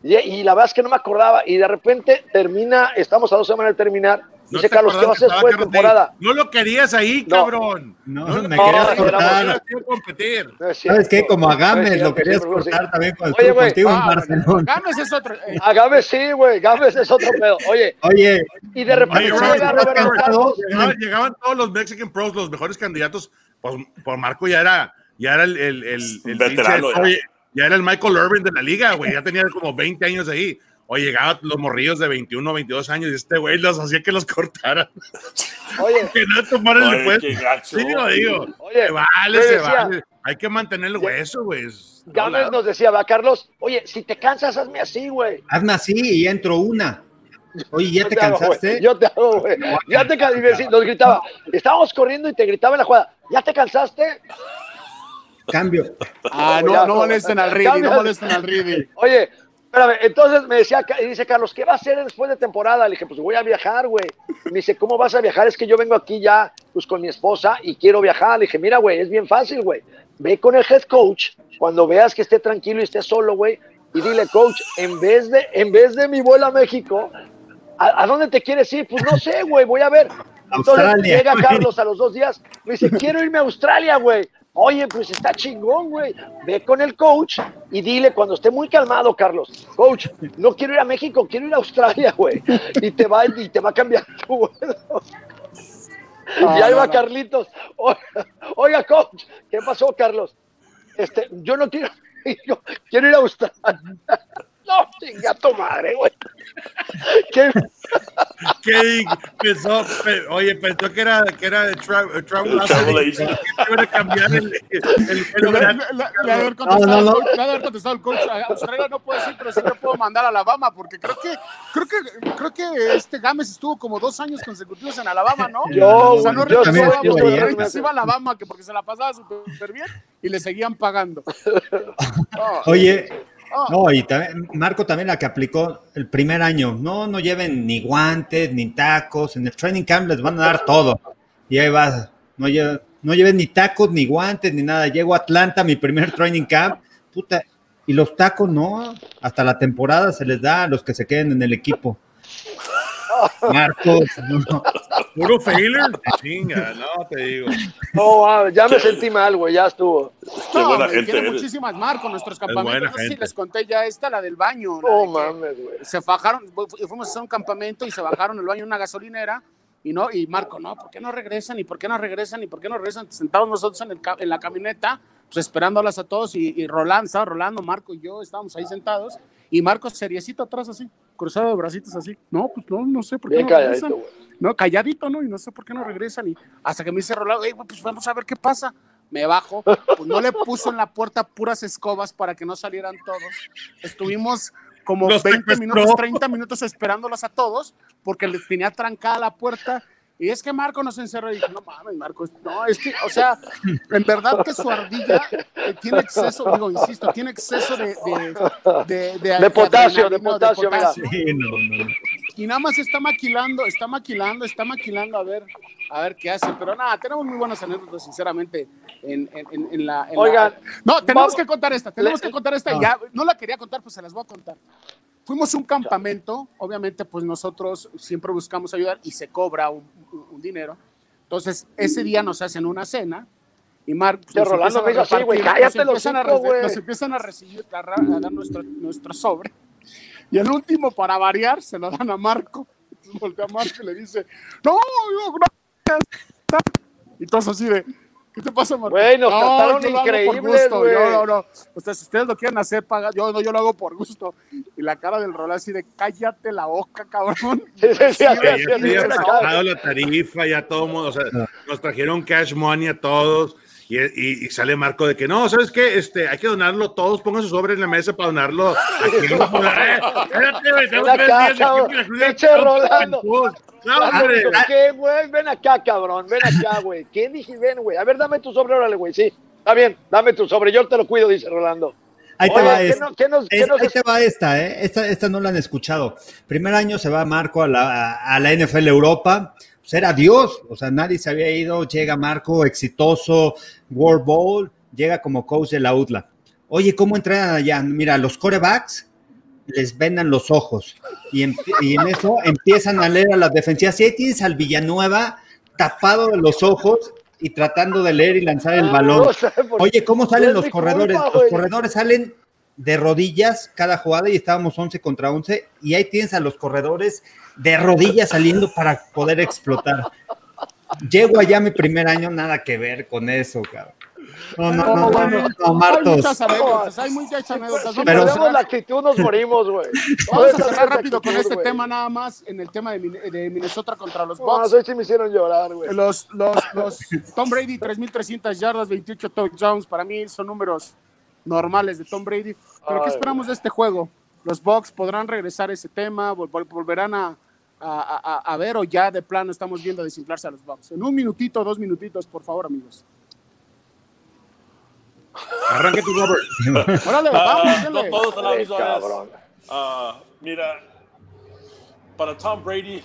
Y, y la verdad es que no me acordaba y de repente termina, estamos a dos semanas de terminar, ¿No dice te Carlos, ¿qué vas a hacer después de temporada? No lo querías ahí, No. cabrón. No, lo- me No, querías no, no, cortar. no quiero competir. No. ¿Sabes qué? Como a No Gámez lo querías cortar también cuando Oye, contigo en Ah, bueno, Barcelona. Gámez es otro. eh, A Gámez sí, güey, Gámez es otro pedo. Oye, Oye, y de repente Oye, llega Robert, Roberto Robert, Carlos. Llegaban, todos los Mexican Pros, los mejores candidatos. Pues, por Marco ya era, ya era el, el, el, el Veterano, oye, ya era el Michael Irvin de la liga, güey. Ya tenía como 20 años ahí. Oye, llegaban los morrillos de 21, 22 años y este güey los hacía que los cortaran. Oye, que no tomaran el puesto. Sí, lo digo. Oye, se vale, se decía- vale. Hay que mantener el hueso, güey. Gámez no, nos decía, va, Carlos, oye, si te cansas, hazme así, güey. hazme así y entro una. Oye, ¿ya te hago, cansaste? Yo te hago, güey. Ya te cansaste. Nos gritaba. Estábamos corriendo y te gritaba en la jugada. ¿Ya te cansaste? Cambio. Ah, no, no molesten al Ridi, no molesten al Ridi. Oye, espérame. Entonces me decía, y dice Carlos, ¿qué va a hacer después de temporada? Le dije, pues voy a viajar, güey. Me dice, ¿cómo vas a viajar? Es que yo vengo aquí ya, pues con mi esposa y quiero viajar. Le dije, mira, güey, es bien fácil, güey. Ve con el head coach cuando veas que esté tranquilo y esté solo, güey. Y dile, coach, en vez de, en vez de mi vuelo a México, ¿a, a dónde te quieres ir? Pues no sé, güey, voy a ver. Entonces Australia, llega. Carlos a los dos días, me dice, quiero irme a Australia, güey. Oye, pues está chingón, güey. Ve con el coach y dile cuando esté muy calmado, Carlos, coach, no quiero ir a México, quiero ir a Australia, güey. Y te va, y te va a cambiar tu vuelo. y ahí no, va no. Carlitos. Oiga, oiga, coach, ¿qué pasó, Carlos? Este, yo no quiero, yo quiero ir a Australia. No, chinga tu madre, güey. ¿Qué? ¿Qué pensó? Oye, pensó que era, que era de Travel Travel Iban a cambiar el, el, el Le haber contestado, haber contestado el coach. Australia no puede decir, pero sí que puedo mandar a Alabama, porque creo que, creo que, creo que este Gámez estuvo como dos años consecutivos en Alabama, ¿no? Yo, o sea, no yo, regresaba, yo, yo, iba a Alabama, que porque se la pasaba súper bien y le seguían pagando. Oye, no, y también, Marco también la que aplicó el primer año, no, no lleven ni guantes, ni tacos, en el training camp les van a dar todo. Y ahí vas, no, lleven, no lleven ni tacos, ni guantes, ni nada. Llego a Atlanta, mi primer training camp, puta, y los tacos no, hasta la temporada se les da a los que se queden en el equipo. Marcos, no. Puro failure. Chinga, no te digo. Oh, wow, ya me sentí mal, güey, ya estuvo. Qué no, buena gente tiene muchísimas marcos nuestros campamentos. No sé si les conté ya esta, la del baño. Oh, mames, güey. Se bajaron, fuimos a hacer un campamento y se bajaron el baño en una gasolinera. Y, no, y Marco, no, ¿por qué no regresan? ¿Y por qué no regresan? ¿Y por qué no regresan? Sentados nosotros en, el, en la camioneta, pues esperándolas a todos. Y, y Roland, estaba Rolando, Marco y yo estábamos ahí sentados. Y Marco seriecito atrás así, cruzado de bracitos así. No, pues no, no sé por qué Bien no regresan. calladito, güey. No, calladito, ¿no? Y no sé por qué no regresan. Y hasta que me dice Rolando, "Ey, güey, pues vamos a ver qué pasa. Me bajo, pues no le puso en la puerta puras escobas para que no salieran todos. Estuvimos como Los 20 secuestró. minutos, 30 minutos esperándolos a todos porque les tenía trancada la puerta. Y es que Marco nos encerró y dije, no mames, Marco, no, es que, o sea, en verdad que su ardilla eh, tiene exceso, digo, insisto, tiene exceso de... De, de, De potasio, de potasio, mira. Sí, no, y nada más está maquilando, está maquilando, está maquilando a ver, a ver qué hace. Pero nada, tenemos muy buenas anécdotas, sinceramente, en, en, en- en la. en la- Oigan, no, tenemos vamos- que contar esta, tenemos Le- que contar esta. y ya, no la quería contar, pues se las voy a contar. Fuimos a un campamento, obviamente, pues nosotros siempre buscamos ayudar y se cobra un, un- dinero. Entonces, ese día nos hacen una cena. Y Marc, pues, nos Rolando empiezan a así, cállate nos empiezan a cinco, güey. Nos empiezan a recibir, a, a dar nuestro, nuestro sobre. Y el último, para variar, se lo dan a Marco. Entonces voltea a Marco y le dice, no, yo, gracias. Y todos así de, ¿qué te pasa, Marco? Güey, nos no, trataron increíbles, güey. No, no. O sea, si ustedes lo quieren hacer, paga. Yo, no, yo lo hago por gusto. Y la cara del rol así de, cállate la boca, cabrón. Sí, sí, sí, Ya la tarifa, ya todo mundo, o sea, nos trajeron cash money a todos. Y, y- y sale Marco de que no, ¿sabes qué? Este, hay que donarlo todos, pongan su sobre en la mesa para donarlo. Aquí. Eh, Rolando. No, hombre. ¿Qué, güey? Ven acá, cabrón. Ven acá, güey. ¿Qué dije? Ven, güey. A ver, dame tu sobre, órale, güey. Sí. Está bien, dame tu sobre. Yo te lo cuido, dice Rolando. Ahí te Oye, va ¿qué esta. no- qué nos- qué Es- nos- ahí te va esta, ¿eh? Esta, esta no la han escuchado. Primer año se va Marco a la, a la NFL Europa. Pues era Dios, o sea, nadie se había ido. Llega Marco, exitoso, World Bowl, llega como coach de la UDLA. Oye, ¿cómo entrenan allá? Mira, los corebacks les vendan los ojos y en, y en eso empiezan a leer a las defensivas. Y ahí tienes al Villanueva tapado de los ojos y tratando de leer y lanzar el Ah, balón. porque- Oye, ¿cómo salen los corredores? los corredores salen de rodillas cada jugada y estábamos 11 contra 11 y ahí tienes a los corredores de rodillas saliendo para poder explotar. Llego allá mi primer año, nada que ver con eso, cabrón. No, no, no, no, no, no, Martos. muchas anécdotas, hay muchas anécdotas. Pero- cerrar- la actitud, nos morimos, güey. Vamos a cerrar rápido con este tema nada más en el tema de, Min- de Minnesota contra los No, Bucks. sí me hicieron llorar, güey. Los, los, los Tom Brady, 3.300 yardas, 28 touchdowns, para mí son números normales de Tom Brady. Pero ¿qué esperamos de este juego? ¿Los Bucks podrán regresar a ese tema? ¿Vol- vol- ¿Volverán a, a- a- a ver o ya de plano estamos viendo desinflarse a los Bucks? En un minutito, dos minutitos, por favor, amigos. Arranca tu Robert. Órale, Ah, vamos, todos a la misma mira, para Tom Brady,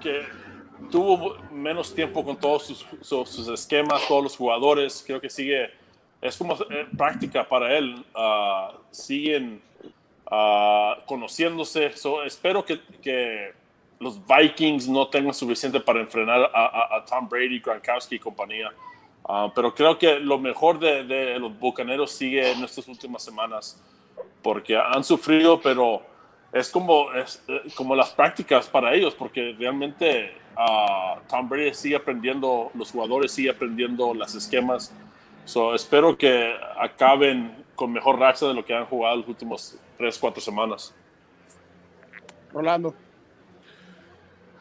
que tuvo menos tiempo con todos sus, sus- sus esquemas, todos los jugadores, creo que sigue, es como eh, práctica para él. Ah, siguen ah, conociéndose. So, espero que, que los Vikings no tengan suficiente para enfrenar a, Tom Brady, Gronkowski y compañía. Ah, pero creo que lo mejor de, los Bucaneros sigue en estas últimas semanas porque han sufrido, pero es como, es, eh, como las prácticas para ellos, porque realmente ah, Tom Brady sigue aprendiendo, los jugadores siguen aprendiendo las esquemas. So, espero que acaben con mejor racha de lo que han jugado los últimos 3, 4 semanas. Rolando.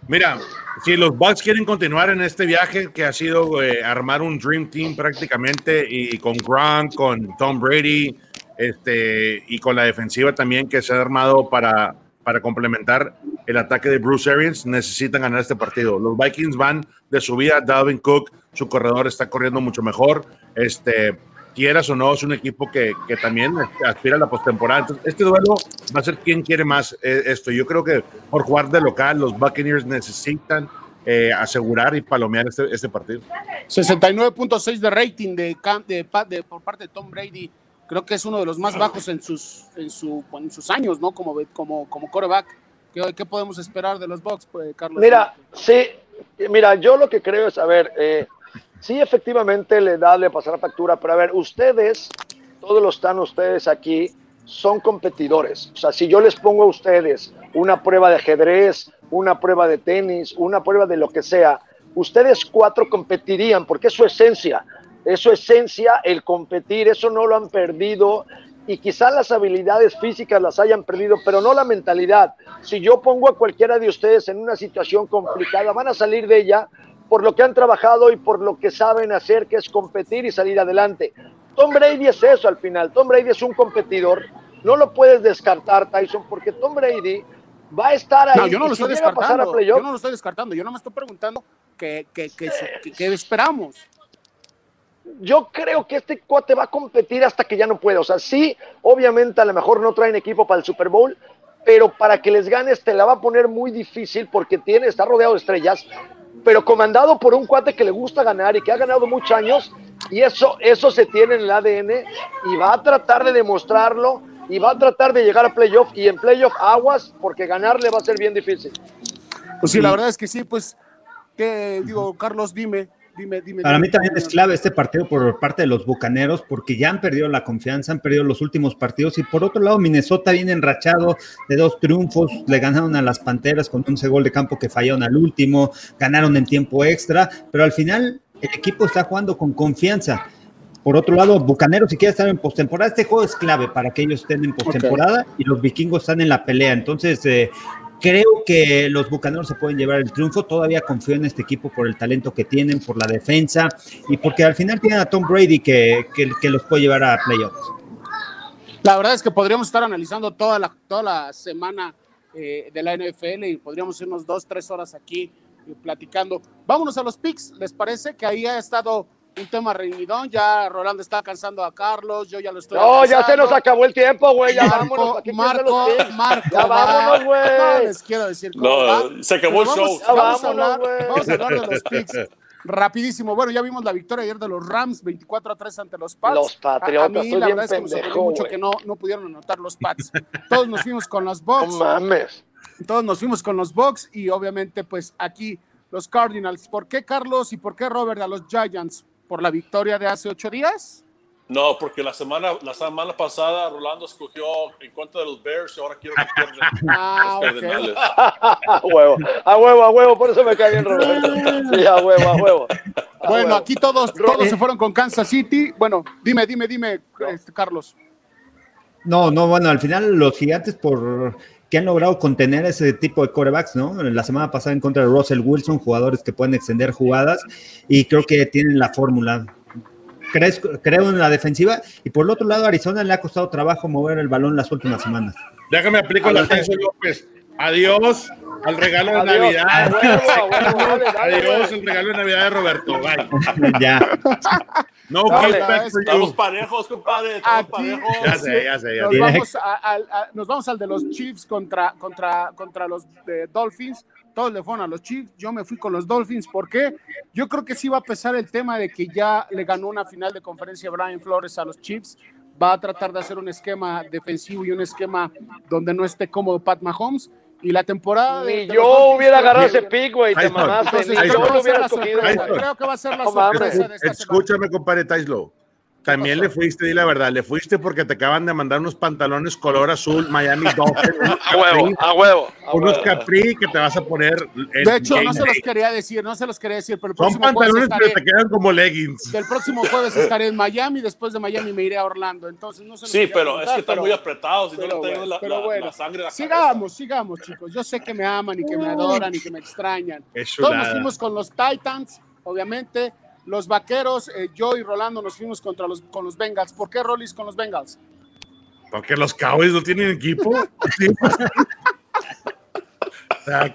Mira, si los Bucks quieren continuar en este viaje que ha sido eh, armar un Dream Team prácticamente y con Gronk, con Tom Brady, este, y con la defensiva también que se ha armado para, para complementar el ataque de Bruce Arians, necesitan ganar este partido. Los Vikings van de subida, Dalvin Cook, su corredor está corriendo mucho mejor. Este, quieras o no, es un equipo que, que también aspira a la postemporada. Entonces, este duelo va a ser quién quiere más eh, esto. Yo creo que por jugar de local, los Buccaneers necesitan eh, asegurar y palomear este, este partido. 69.6 de rating de, de, de, por parte de Tom Brady. Creo que es uno de los más bajos en sus, en su, en sus años, ¿no? Como, como, como coreback. ¿Qué, ¿Qué, podemos esperar de los Bucks, pues, Carlos? Mira, sí, mira, yo lo que creo es, a ver, eh, sí, efectivamente le da, le pasará factura, pero a ver, ustedes, todos los están ustedes aquí, son competidores. O sea, si yo les pongo a ustedes una prueba de ajedrez, una prueba de tenis, una prueba de lo que sea, ustedes cuatro competirían, porque es su esencia, es su esencia el competir, eso no lo han perdido y quizás las habilidades físicas las hayan perdido, pero no la mentalidad. Si yo pongo a cualquiera de ustedes en una situación complicada, van a salir de ella por lo que han trabajado y por lo que saben hacer, que es competir y salir adelante. Tom Brady es eso al final. Tom Brady es un competidor. No lo puedes descartar, Tyson, porque Tom Brady va a estar ahí. No, yo no lo estoy descartando. Yo no lo estoy descartando. Yo no me estoy preguntando qué que, que, que, esperamos. Yo creo que este cuate va a competir hasta que ya no pueda. O sea, sí, obviamente a lo mejor no traen equipo para el Super Bowl, pero para que les ganes te la va a poner muy difícil porque tiene, está rodeado de estrellas, pero comandado por un cuate que le gusta ganar y que ha ganado muchos años, y eso, eso se tiene en el ADN, y va a tratar de demostrarlo, y va a tratar de llegar a playoff, y en playoff aguas, porque ganarle va a ser bien difícil. Pues sí, la verdad es que sí, pues, ¿qué digo, Carlos, dime, Dime, dime, Para dime, mí también es clave este partido por parte de los Bucaneros, porque ya han perdido la confianza, han perdido los últimos partidos. Y por otro lado, Minnesota viene enrachado de dos triunfos, le ganaron a las Panteras con un gol de campo que fallaron al último, ganaron en tiempo extra, pero al final el equipo está jugando con confianza. Por otro lado, Bucaneros, si quiere estar en postemporada, este juego es clave para que ellos estén en postemporada okay. y los vikingos están en la pelea. Entonces, eh, Creo que los Bucaneros se pueden llevar el triunfo. Todavía confío en este equipo por el talento que tienen, por la defensa y porque al final tienen a Tom Brady que, los puede llevar a playoffs. La verdad es que podríamos estar analizando toda la, semana eh, de la NFL y podríamos irnos dos, tres horas aquí platicando. Vámonos a los picks, ¿les parece? Que ahí ha estado un tema reñidón. Ya Rolando está cansando a Carlos, yo ya lo estoy. No, cansando. ya se nos acabó el tiempo, güey. Ya Marco, vámonos. Marco, Marco, ya vámonos, güey. No les quiero decir cómo No, va. se acabó el show. vamos, vamos Ya a hablar, vámonos, vamos a hablar de los picks. Rapidísimo. Bueno, ya vimos la victoria ayer de los Rams, 24 a 3 ante los Pats. Los Patriotas, A, a mí, estoy la bien verdad es que me sorprendió mucho que no, no pudieron anotar los Pats. Todos nos fuimos con los No Bucks. mames. Todos nos fuimos con los Bucks y obviamente pues aquí los Cardinals. ¿Por qué Carlos y por qué Robert a los Giants? ¿Por la victoria de hace ocho días? No, porque la semana, la semana pasada Rolando escogió en contra de los Bears y ahora quiero que pierdan Ah, los ok. Cardenales. A huevo, a huevo, a huevo, por eso me cae bien Roberto. Sí, a huevo, a huevo. A Bueno, huevo. aquí todos, todos se fueron con Kansas City. Bueno, dime, dime, dime, este, Carlos. No, no, bueno, al final los gigantes por que han logrado contener ese tipo de corebacks, ¿no? La semana pasada en contra de Russell Wilson, jugadores que pueden extender jugadas y creo que tienen la fórmula. Creo, en la defensiva y por el otro lado Arizona le ha costado trabajo mover el balón las últimas semanas. Déjame aplico la López. Adiós al regalo de Adiós. Navidad. A a dale, dale, Adiós el regalo de Navidad de Roberto. Bye. ya. No Dale, Estamos parejos, compadre. Estamos Aquí, parejos. Ya sé, ya sé, ya Nos vamos, a- al- a- nos vamos al de los Chiefs contra, contra, contra los eh, Dolphins. Todos le fueron a los Chiefs. Yo me fui con los Dolphins. ¿Por qué? Yo creo que sí va a pesar el tema de que ya le ganó una final de conferencia Brian Flores a los Chiefs. Va a tratar de hacer un esquema defensivo y un esquema donde no esté cómodo Pat Mahomes. Y la temporada de, Ni de yo hubiera agarrado ese pick, güey, te mamaste. Yo lo hubiera escogido. Creo que va a ser la sorpresa de esta. Escúchame, compadre Taislo. También le fuiste, di la verdad, le fuiste porque te acaban de mandar unos pantalones color azul Miami Dolphins. a huevo, a huevo. unos capri que te vas a poner. De hecho, no se los quería decir, no se los quería decir, pero el Son pantalones que te quedan como leggings. El próximo jueves estaré en Miami, después de Miami me iré a Orlando. Entonces, no se Sí, pero es que están muy apretados y no le tengo la, la, sangre. sigamos, sigamos, chicos. Yo sé que me aman y que me adoran y que me extrañan. Todos nos fuimos con los Titans, obviamente los vaqueros, eh, yo y Rolando nos fuimos contra los, con los Bengals. ¿Por qué Rollis con los Bengals? Porque los Cowboys no tienen equipo.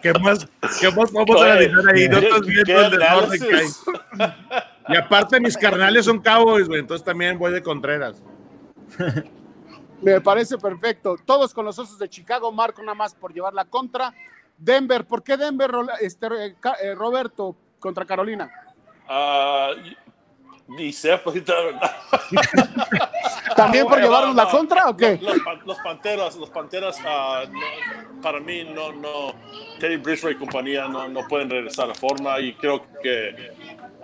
¿qué más, qué más vamos a analizar ahí? No estás viendo el desorden que hay. Y aparte, mis carnales son Cowboys, güey, entonces también voy de Contreras. Me parece perfecto. Todos con los osos de Chicago, Marco nada más por llevar la contra. Denver, ¿por qué Denver, este, eh, Roberto, contra Carolina? Uh, ni sé, pues, la verdad. ¿También por llevarnos la contra o qué? Los, los Panteras, los Panteras, uh, no, para mí, no, no, Teddy Bridgeway y compañía no, no pueden regresar a forma y creo que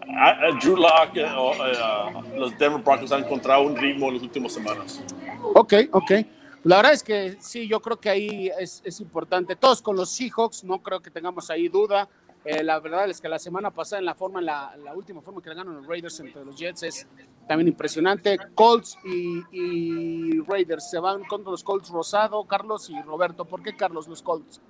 uh, Drew Lock, uh, los Denver Broncos han encontrado un ritmo en las últimas semanas. Ok, ok. La verdad es que sí, yo creo que ahí es, es importante. Todos con los Seahawks, no creo que tengamos ahí duda. Eh, la verdad es que la semana pasada en la forma, la, la última forma que le ganan los Raiders entre los Jets es también impresionante. Colts y, Raiders se van contra los Colts Rosado, Carlos y Roberto. ¿Por qué Carlos los Colts?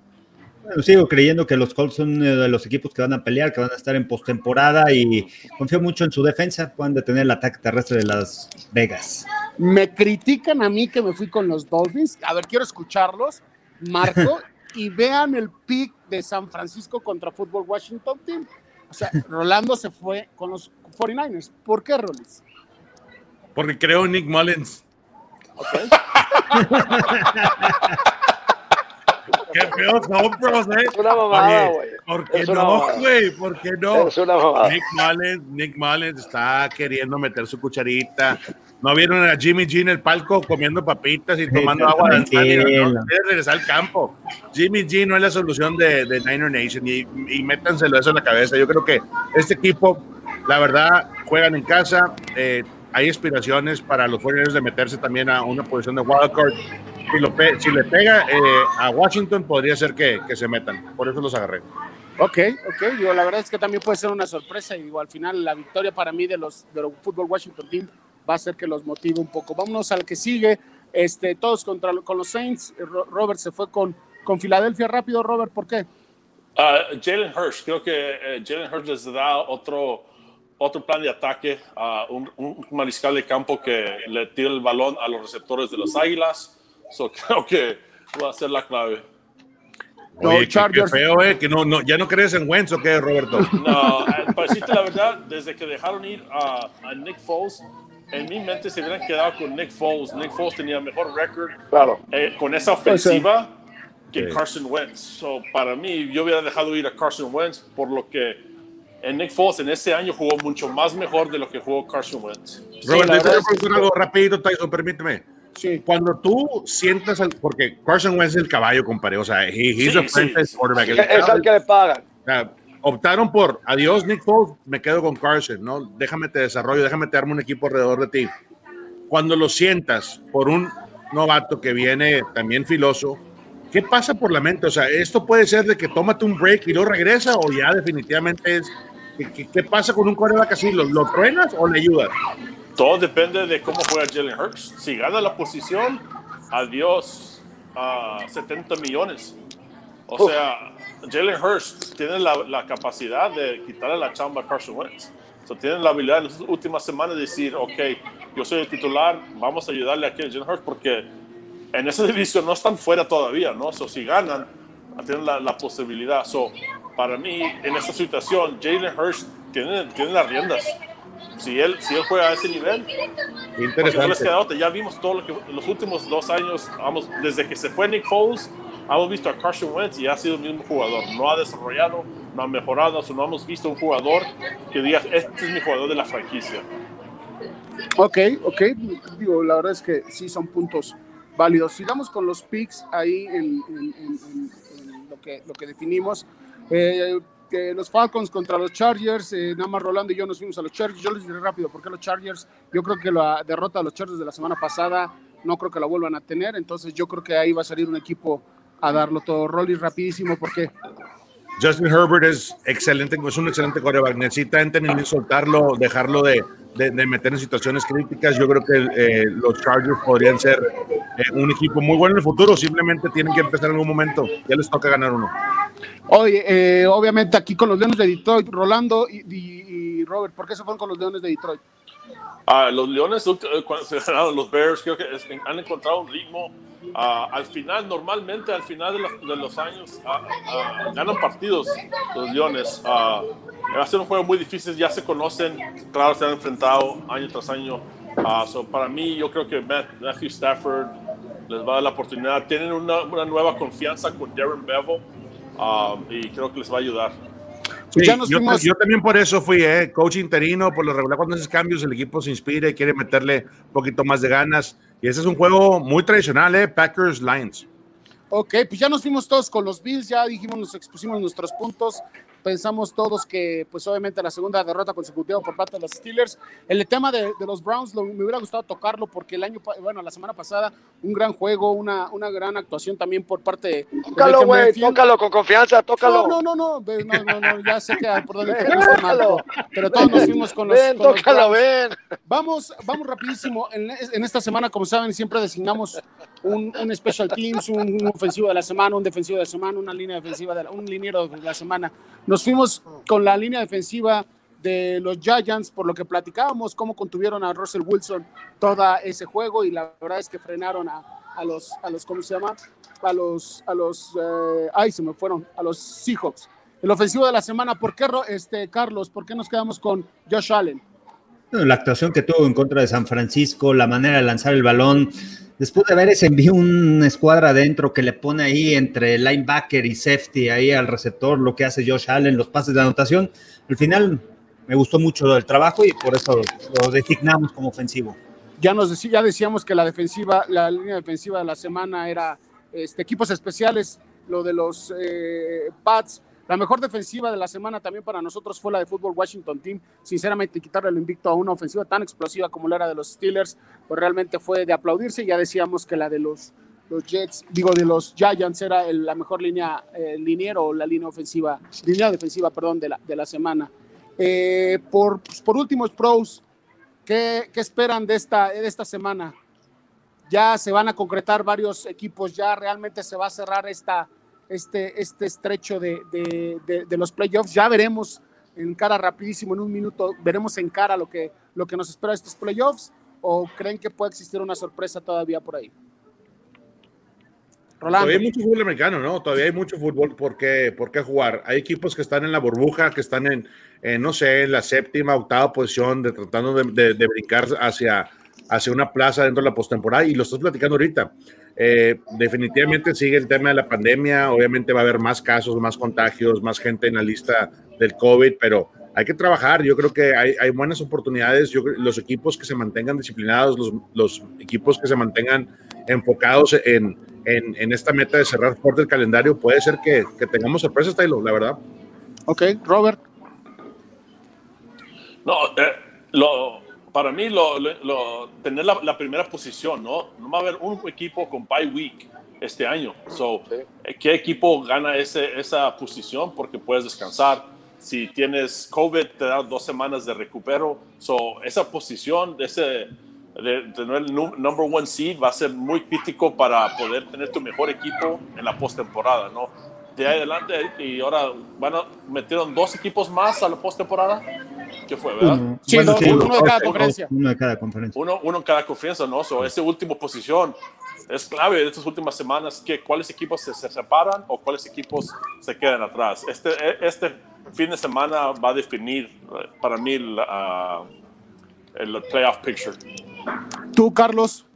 Bueno, sigo creyendo que los Colts son de los equipos que van a pelear, que van a estar en postemporada y confío mucho en su defensa. Pueden detener el ataque terrestre de Las Vegas. Me critican a mí que me fui con los Dolphins. A ver, quiero escucharlos. Marco, y vean el pick de San Francisco contra Fútbol Washington Team. O sea, Rolando se fue con los 49ers. ¿Por qué, Rollins? Porque creo Nick Mullins. Okay. Qué feos son, bros, eh. Es una mamada, güey. ¿Por qué no, güey? ¿Por qué no? Es una mamada. Nick Mullins, Nick Mullins está queriendo meter su cucharita. ¿No vieron a Jimmy G en el palco comiendo papitas y tomando agua de no, no regresar al campo. Jimmy G no es la solución de, de Niner Nation y, y métanselo eso en la cabeza. Yo creo que este equipo, la verdad, juegan en casa. Eh, hay aspiraciones para los Warriors de meterse también a una posición de wildcard si, si le pega eh, a Washington, podría ser que, que, se metan. Por eso los agarré. Ok, ok. Yo, la verdad es que también puede ser una sorpresa. Y digo, al final, la victoria para mí de los, de los Fútbol Washington Team va a ser que los motive un poco. Vámonos al que sigue. Este, todos contra, con los Saints. Robert se fue con, con Filadelfia rápido. Robert, ¿por qué? Uh, Jalen Hurst. Creo que uh, Jalen Hurst les da otro otro plan de ataque a un, un, mariscal de campo que le tira el balón a los receptores de los Águilas. So, creo que va a ser la clave. Oye, qué, feo, eh, que no, no, ya no crees en Wentz o qué, Roberto. No, eh, para decirte la verdad, desde que dejaron ir a, a, Nick Foles, en mi mente se hubieran quedado con Nick Foles. Nick Foles tenía mejor récord claro. eh, con esa ofensiva que sí. Carson Wentz. So, para mí, yo hubiera dejado ir a Carson Wentz por lo que en Nick Foles en ese año jugó mucho más mejor de lo que jugó Carson Wentz. Roberto, sí, algo rapidito, Tyson, permíteme. Sí. Cuando tú sientas, el, porque Carson Wentz es el caballo, compadre, o sea, he, he's sí, a sí. quarterback. Es, es el que le pagan. O sea, optaron por, adiós Nick Foles, me quedo con Carson, ¿no? Déjame te desarrollo, déjame te armo un equipo alrededor de ti. Cuando lo sientas por un novato que viene también filoso, ¿qué pasa por la mente? O sea, esto puede ser de que tómate un break y luego regresa o ya definitivamente es, ¿qué, qué pasa con un quarterback así? ¿Lo, ¿Lo truenas o le ayudas? Todo depende de cómo juega Jalen Hurts. Si gana la posición, adiós a uh, 70 millones. O sea, Jalen Hurts tiene la, la, capacidad de quitarle la chamba a Carson Wentz. So, tienen la habilidad en las últimas semanas de decir, ok, yo soy el titular, vamos a ayudarle aquí a Jalen Hurts porque en esa división no están fuera todavía, ¿no? So, si ganan, tienen la, la posibilidad. So, para mí, en esta situación, Jalen Hurts tiene, tiene las riendas si él, si él juega a ese nivel, interesante. Ya vimos todo lo que los últimos dos años, vamos, desde que se fue Nick Foles, hemos visto a Carson Wentz y ha sido el mismo jugador. No ha desarrollado, no ha mejorado, no hemos visto un jugador que diga, este es mi jugador de la franquicia. Ok, ok. Digo, la verdad es que sí son puntos válidos. Sigamos con los picks ahí en, en, en, en lo, que, lo que definimos. Eh, los Falcons contra los Chargers, eh, nada más Rolando y yo nos fuimos a los Chargers. Yo les diré rápido, porque los Chargers, yo creo que la derrota de los Chargers de la semana pasada, no creo que la vuelvan a tener, entonces yo creo que ahí va a salir un equipo a darlo todo. Rolly, rapidísimo, porque Justin Herbert es excelente, es un excelente coreback. Necesita entender, soltarlo, dejarlo de, de, meter en situaciones críticas. Yo creo que eh, los Chargers podrían ser eh, un equipo muy bueno en el futuro. Simplemente tienen que empezar en algún momento. Ya les toca ganar uno. Oye, eh, obviamente aquí con los Leones de Detroit, Rolando y, y, Robert, ¿por qué se fueron con los Leones de Detroit? Ah, los Leones, cuando se ganaron los Bears, creo que han encontrado un ritmo Uh, al final, normalmente al final de los, de los años, uh, uh, ganan partidos los Leones. va a ser un juego muy difícil, ya se conocen, claro, se han enfrentado año tras año. So para mí, yo creo que Matthew Stafford les va a dar la oportunidad. Tienen una, una nueva confianza con Darren Bevel y creo que les va a ayudar. Sí, yo, yo, también por eso fui eh, coach interino, por lo regular cuando haces cambios el equipo se inspira y quiere meterle un poquito más de ganas. Y ese es un juego muy tradicional, ¿eh? Packers Lions. Ok, pues ya nos fuimos todos con los Bills, ya dijimos, nos expusimos nuestros puntos pensamos todos que, pues obviamente, la segunda derrota consecutiva por parte de los Steelers. El tema de, los Browns me hubiera gustado tocarlo porque el año, bueno, la semana pasada, un gran juego, una, una gran actuación también por parte de. Tócalo, güey, tócalo con confianza, tócalo. No, no, no, no, no, no, ya sé que por donde pero todos nos fuimos con los. Ven, tócalo, ven. Vamos, vamos rapidísimo. En, en, esta semana, como saben, siempre designamos un, un special teams, un, ofensivo de la semana, un defensivo de la semana, una línea defensiva, de un liniero de la semana. Nos fuimos con la línea defensiva de los Giants, por lo que platicábamos, cómo contuvieron a Russell Wilson todo ese juego y la verdad es que frenaron a, a los, a los, ¿cómo se llama? A los, a los, eh, ay, se me fueron, a los Seahawks. El ofensivo de la semana, ¿por qué, este, Carlos, por qué nos quedamos con Josh Allen? La actuación que tuvo en contra de San Francisco, la manera de lanzar el balón, después de haber ese envío una escuadra adentro que le pone ahí entre linebacker y safety ahí al receptor, lo que hace Josh Allen, los pases de anotación, al final me gustó mucho el trabajo y por eso lo designamos como ofensivo. Ya nos decía, ya decíamos que la defensiva, la línea defensiva de la semana era este, equipos especiales, lo de los eh, Pats, la mejor defensiva de la semana también para nosotros fue la de Fútbol Washington Team. Sinceramente, quitarle el invicto a una ofensiva tan explosiva como la era de los Steelers, pues realmente fue de aplaudirse. Ya decíamos que la de los, los Jets, digo, de los Giants era la mejor línea eh, o la línea ofensiva, línea defensiva, perdón, de la, de la semana. Eh, por, pues, por último, pros, ¿qué, ¿qué, esperan de esta, de esta semana? Ya se van a concretar varios equipos, ya realmente se va a cerrar esta este, este estrecho de, de, los playoffs. Ya veremos en cara rapidísimo, en un minuto, veremos en cara lo que, lo que nos espera estos playoffs o creen que puede existir una sorpresa todavía por ahí. Todavía hay mucho fútbol americano, ¿no? Todavía hay mucho fútbol por qué, por qué jugar. Hay equipos que están en la burbuja, que están en, no sé, en la séptima, octava posición, de, tratando de, de, brincar hacia, hacia una plaza dentro de la postemporada, y lo estás platicando ahorita. Eh, definitivamente sigue el tema de la pandemia, obviamente va a haber más casos, más contagios, más gente en la lista del COVID, pero hay que trabajar, yo creo que hay, hay buenas oportunidades, yo, los equipos que se mantengan disciplinados, los, los equipos que se mantengan enfocados en, en, en, esta meta de cerrar fuerte el calendario, puede ser que, que tengamos sorpresas, Taylor, la verdad. Ok, Robert. No, eh, lo, para mí, lo, lo, tener la, primera posición, ¿no? No va a haber un equipo con bye week este año. So, ¿Qué equipo gana ese, esa posición? Porque puedes descansar. Si tienes COVID, te da dos semanas de recupero. So, esa posición, ese, de, tener el number one seed va a ser muy crítico para poder tener tu mejor equipo en la postemporada, ¿no? De ahí adelante, y ahora, bueno, metieron dos equipos más a la postemporada. ¿Qué fue, verdad? Uno, sí, uno, de cada conferencia. Uno de cada conferencia. Uno, uno en cada conferencia, ¿no? So, esa última posición es clave de estas últimas semanas, que cuáles equipos se, se, separan o cuáles equipos se quedan atrás. Este, este fin de semana va a definir eh, para mí la, el playoff picture. ¿Tú, Carlos?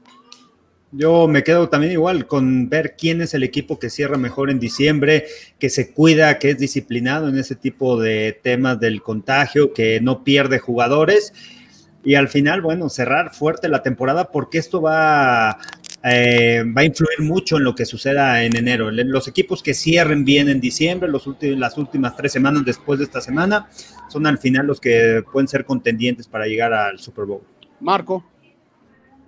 Yo me quedo también igual con ver quién es el equipo que cierra mejor en diciembre, que se cuida, que es disciplinado en ese tipo de temas del contagio, que no pierde jugadores. Y al final, bueno, cerrar fuerte la temporada porque esto va eh, va a influir mucho en lo que suceda en enero. Los equipos que cierren bien en diciembre, los las últimas tres semanas después de esta semana, son al final los que pueden ser contendientes para llegar al Super Bowl. Marco.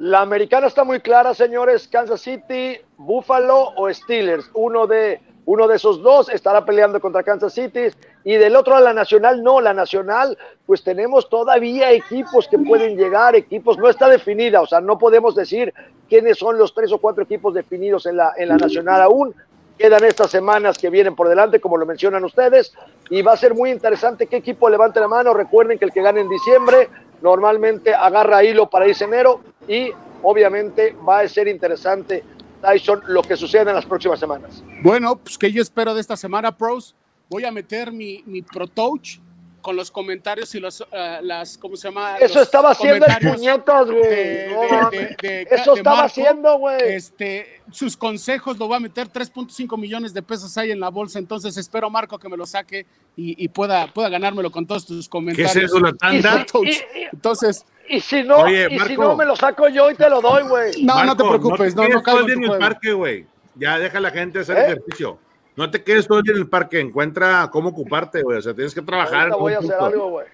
La americana está muy clara, señores. Kansas City, Buffalo o Steelers. Uno de, uno de esos dos estará peleando contra Kansas City. Y del otro a la nacional, no. La nacional, pues tenemos todavía equipos que pueden llegar, equipos, no está definida. O sea, no podemos decir quiénes son los tres o cuatro equipos definidos en la, en la nacional aún. Quedan estas semanas que vienen por delante, como lo mencionan ustedes, y va a ser muy interesante qué equipo levante la mano. Recuerden que el que gane en diciembre normalmente agarra hilo para irse enero y obviamente va a ser interesante, Tyson, lo que suceda en las próximas semanas. Bueno, pues que yo espero de esta semana, pros. Voy a meter mi, mi Pro Touch con los comentarios y los, uh, las, ¿cómo se llama? Eso los estaba haciendo el puñetos, güey. Eso estaba haciendo, güey. Este, sus consejos lo va a meter 3.5 millones de pesos ahí en la bolsa, entonces espero, Marco, que me lo saque y, y pueda, pueda ganármelo con todos tus comentarios. ¿Qué es eso, la tanda? Y, y, entonces... Y si no, Oye, y si no me lo saco yo y te lo doy, güey. No, Marco, no te preocupes, no, no, no en el parque, güey. Ya deja a la gente hacer ¿Eh? ejercicio. No te quedes todo el día en el parque, encuentra cómo ocuparte, güey. O sea, tienes que trabajar. Ahorita voy a hacer algo, güey.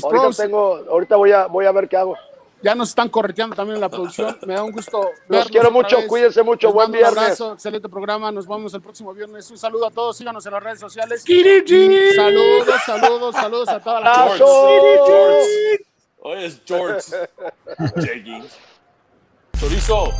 Ahorita, tengo, ahorita voy a, voy a ver qué hago. Ya nos están correteando también en la producción. Me da un gusto. Los quiero mucho, vez. cuídense mucho. Les Buen viernes. Un abrazo, excelente programa. Nos vemos el próximo viernes. Un saludo a todos. Síganos en las redes sociales. Saludos, saludos, saludos a toda la gente. Hoy es George. Chorizo.